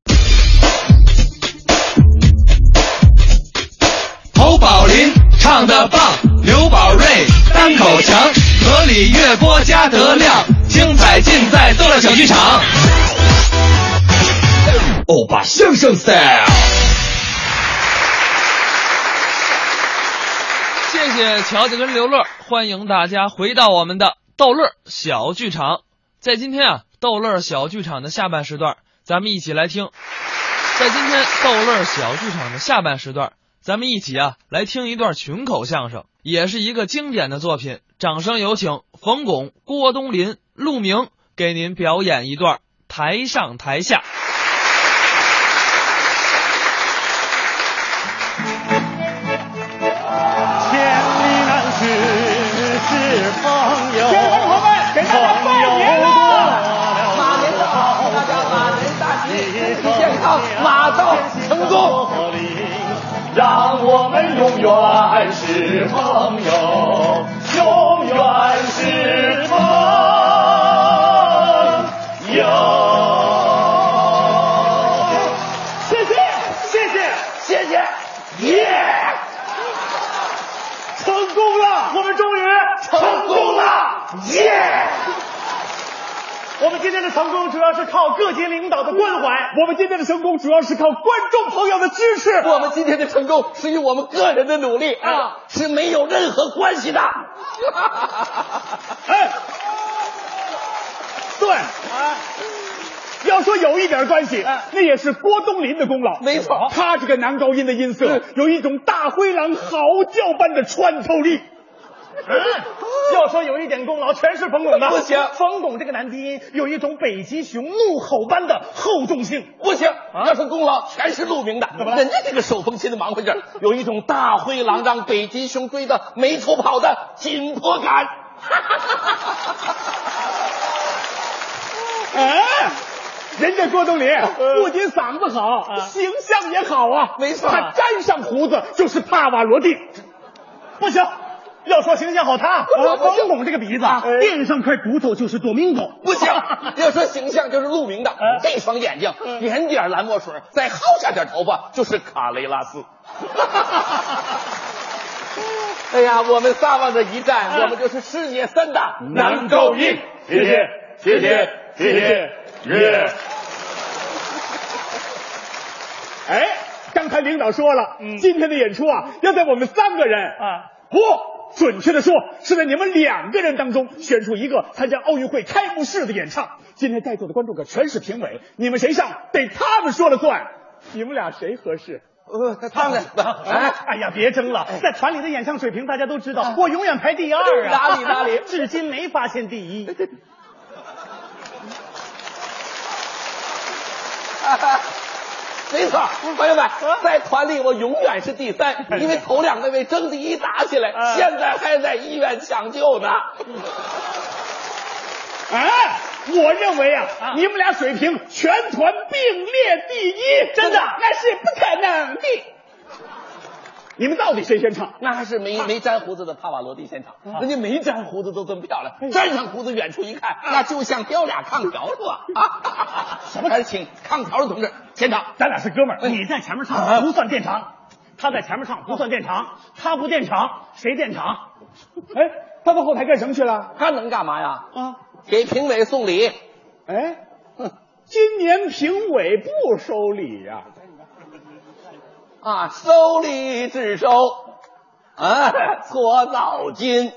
侯宝林唱的棒，刘宝瑞单口强，河里月波加德亮，精彩尽在逗乐小剧场。欧巴相声 style。谢谢乔姐跟刘乐，欢迎大家回到我们的逗乐小剧场。在今天啊，逗乐小剧场的下半时段，咱们一起来听。在今天逗乐小剧场的下半时段，咱们一起啊来听一段群口相声，也是一个经典的作品。掌声有请冯巩、郭冬临、陆明给您表演一段台上台下。到成功。让我们永远是朋友，要是靠各级领导的关怀，我们今天的成功主要是靠观众朋友的支持，我们今天的成功是与我们个人的努力啊是没有任何关系的。哎，对啊。要说有一点关系，那也是郭冬临的功劳。没错，他这个男高音的音色有一种大灰狼嚎叫般的穿透力。要说有一点功劳，全是冯巩的。不行，冯巩这个男低音有一种北极熊怒吼般的厚重性。不行，要说功劳，全是陆明的。怎么了？人家这个手风琴的忙活劲儿，有一种大灰狼让北极熊追得没处跑的紧迫感。哎，人家郭冬临不仅嗓子好，形象也好啊。没错，他粘上胡子就是帕瓦罗蒂。不行。要说形象好，他冯巩这个鼻子垫上块骨头就是多明狗。不行，要说形象就是陆明的这双眼睛，点点蓝墨水，再薅下点头发就是卡雷拉斯。哎呀，我们仨往这一站，我们就是世界三大男高音。谢谢，谢谢，谢谢，耶！哎，刚才领导说了，今天的演出啊，要在我们三个人啊，不。准确的说，是在你们两个人当中选出一个参加奥运会开幕式的演唱。今天在座的观众可全是评委，你们谁上得他们说了算。你们俩谁合适？呃，他们。哎，哎呀，别争了，在团里的演唱水平 大家都知道，我永远排第二啊。哪里哪里，至今没发现第一。没错，朋友们，在团里我永远是第三，因为头两那位争第一打起来，现在还在医院抢救呢。哎，我认为啊，你们俩水平全团并列第一，真的那是不可能的。你们到底谁先唱？那还是没没粘胡子的帕瓦罗蒂现场，人家没粘胡子都这么漂亮，粘上胡子远处一看，那就像雕俩炕条子？啊，什么？还是请炕条的同志先唱，咱俩是哥们儿，你在前面唱不算垫场，他在前面唱不算垫场，他不垫场谁垫场？哎，他到后台干什么去了？他能干嘛呀？啊，给评委送礼。哎，今年评委不收礼呀、啊，收礼只收，啊，搓澡巾。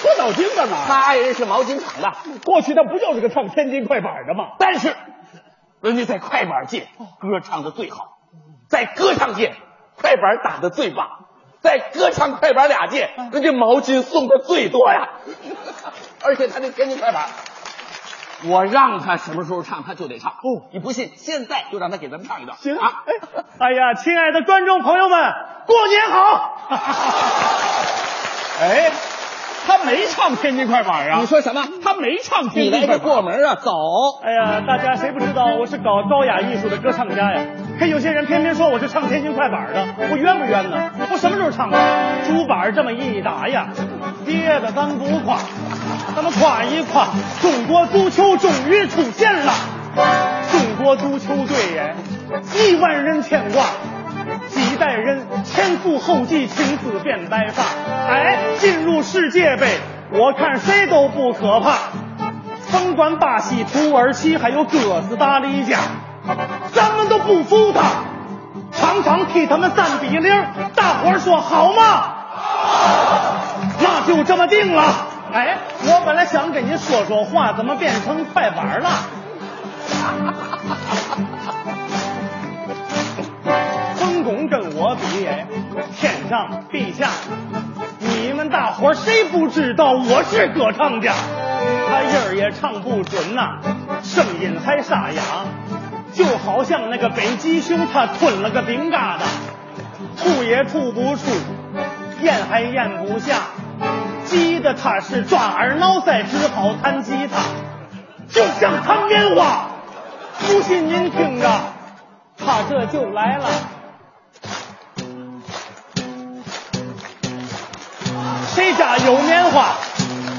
搓澡巾干嘛？他爱人是毛巾厂的，过去他不就是个唱天津快板的吗？但是人家在快板界歌唱的最好，在歌唱界快板打的最棒，在歌唱快板俩界，人家毛巾送的最多呀。而且他那天津快板，我让他什么时候唱他就得唱。哦，你不信，现在就让他给咱们唱一段。行啊，哎，哎呀，亲爱的观众朋友们，过年好！哎，他没唱天津快板啊？你说什么？他没唱天你来个津快板。过门啊，走！哎呀，大家谁不知道我是搞高雅艺术的歌唱家呀？可有些人偏偏说我是唱天津快板的，我冤不冤呢？我什么时候唱的？竹板这么一打呀，跌的咱不夸，咱们夸一夸，中国足球终于出现了，中国足球队耶，亿万人牵挂。几代人前赴后继，青丝变白发。哎，进入世界杯，我看谁都不可怕。甭管巴西、土耳其，还有哥斯达黎加，咱们都不服他。常常替他们三比零，大伙儿说好吗？好那就这么定了。哎，我本来想跟你说说话，怎么变成快板了？分工跟我比，天上地下，你们大伙谁不知道我是歌唱家？他音儿也唱不准呐、声音还沙哑，就好像那个北极熊它吞了个饼疙瘩，吐也吐不出，咽还咽不下，急得他是抓耳挠腮，只好弹吉他，就像弹棉花。不信您听着，他这就来了。谁家有棉花，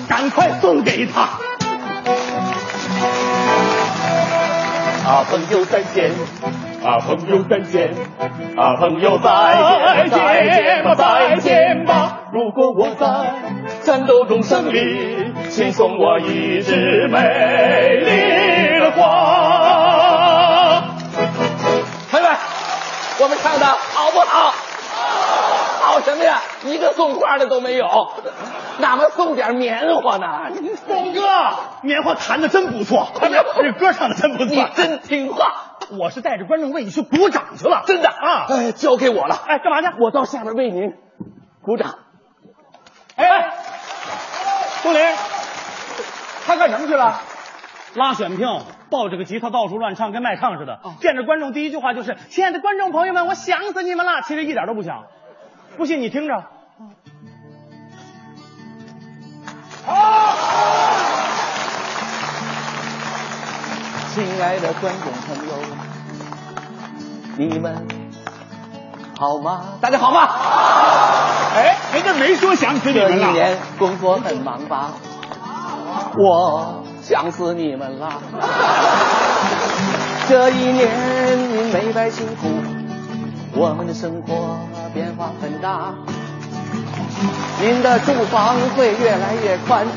赶快送给他。啊，朋友再见！啊，朋友再见！啊，朋友再见！再见吧，再见吧！如果我在战斗中胜利，请送我一枝美丽的花。朋友们，我们唱的好不好？好什么呀？一个送花的都没有，哪么送点棉花呢？东哥，棉花弹的真不错，这歌唱的真不错，你真听话。我是带着观众为你去鼓掌去了，真的啊！哎，交给我了。哎，干嘛去？我到下面为您鼓掌。哎，杜林，他干什么去了？拉选票，抱着个吉他到处乱唱，跟卖唱似的。见着观众第一句话就是：“亲爱的观众朋友们，我想死你们了。”其实一点都不想。不信你听着。好亲爱的观众朋友，你们好吗？大家好吗？哎，人家没说想死你们了。这一年工作很忙吧？我想死你们了。这一年您没白辛苦，我们的生活变化很大。您的住房会越来越宽，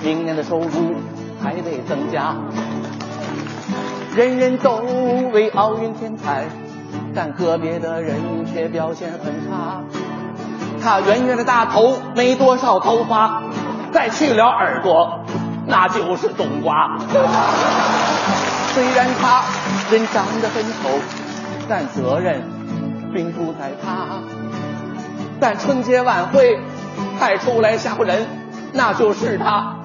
明年的收入还得增加。人人都为奥运添彩，但个别的人却表现很差。他圆圆的大头，没多少头发，再去了耳朵，那就是冬瓜。虽然他人长得很丑，但责任并不在他。但春节晚会派出来吓唬人，那就是他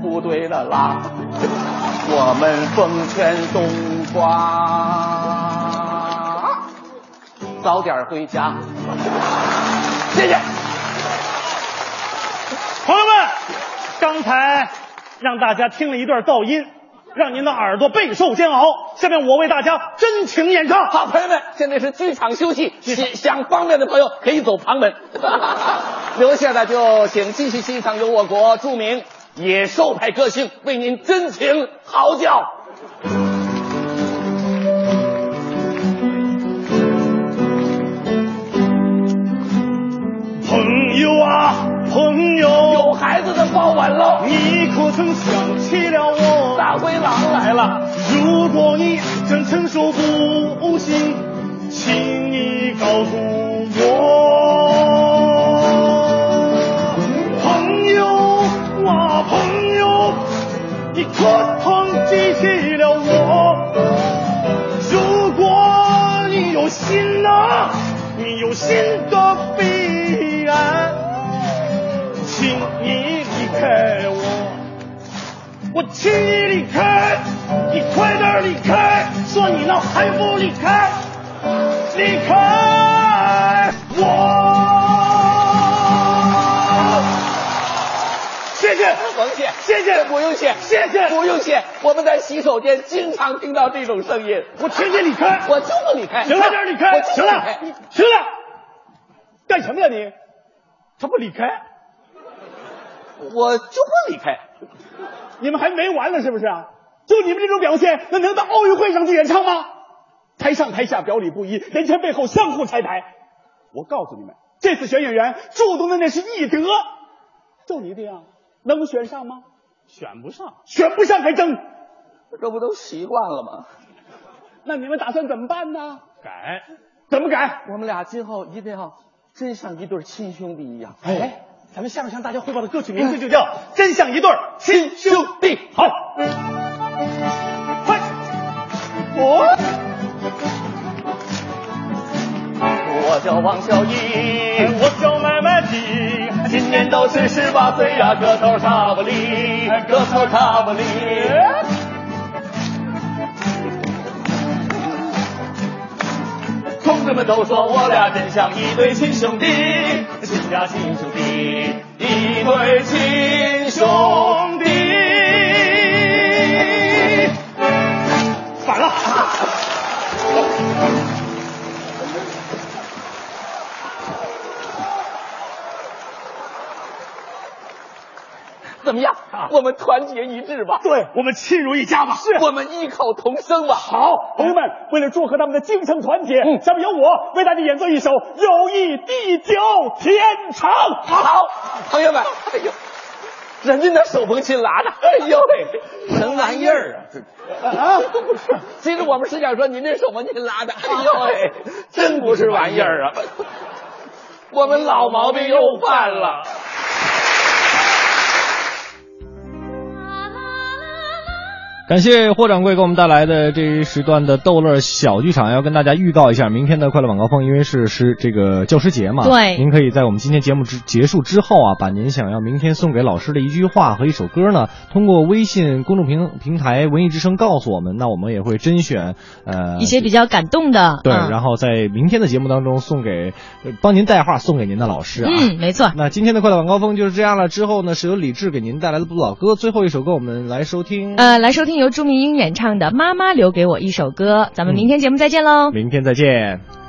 不对了啦。我们奉劝冬瓜，早点回家。谢谢。朋友们，刚刚才让大家听了一段噪音，让您的耳朵备受煎熬。下面我为大家真情演唱。好，朋友们，现在是剧场休息，想想方便的朋友可以走旁门，留下的就请继续欣赏由我国著名野兽派歌星为您真情嚎叫。朋友啊，朋友，有孩子的傍晚喽！你可曾想起了我？大灰狼来了！如果你真承受不起，请你告诉我。朋友啊，朋友，你可曾记起了我？如果你有心啊，你有心的开我，我请你离开，你快点离开，说你呢还不离开，离开我。谢谢，甭谢，谢谢，不用谢，谢谢，不用谢。我们在洗手间经常听到这种声音。我请你离开，我就不离开。行了，点离开，行了行了，干什么呀你？他不离开，我就不离开。你们还没完呢是不是啊？就你们这种表现，那能到奥运会上去演唱吗？台上台下表里不一，人前背后相互拆台。我告诉你们，这次选演员注重的那是艺德，就你这样，能选上吗？选不上，选不上还争。这不都习惯了吗？那你们打算怎么办呢？改，怎么改？我们俩今后一定要真像一对亲兄弟一样。哎，咱们下面向大家汇报的歌曲名字就叫《真像一对亲兄弟》。好，快，我我叫王小英，我叫麦麦迪，今年都是十八岁呀，个头差不离，个头差不离。都说我俩真像一对亲兄弟，亲家亲兄弟，一对亲兄弟。怎么样？我们团结一致吧。对，我们亲如一家吧。是，我们异口同声吧。好，朋友们，为了祝贺他们的精诚团结，下面由我为大家演奏一首《友谊地久天长》。好，朋友们，哎呦，人家那手风琴拉的，哎呦喂，什么玩意儿啊？啊，其实我们是想说，您这手风琴拉的，哎呦喂，真不是玩意儿啊！我们老毛病又犯了。感谢霍掌柜给我们带来的这一时段的逗乐小剧场，要跟大家预告一下，明天的快乐晚高峰，因为是是这个教师节嘛，对。您可以在我们今天节目之结束之后啊，把您想要明天送给老师的一句话和一首歌呢，通过微信公众平平台文艺之声告诉我们，那我们也会甄选呃一些比较感动的，对，嗯。然后在明天的节目当中送给呃帮您带话送给您的老师啊，嗯，没错。那今天的快乐晚高峰就是这样了，之后呢是由李志给您带来的不老歌，最后一首歌我们来收听，呃，来收听由朱明英演唱的《妈妈留给我一首歌》，咱们明天节目再见喽。明天再见。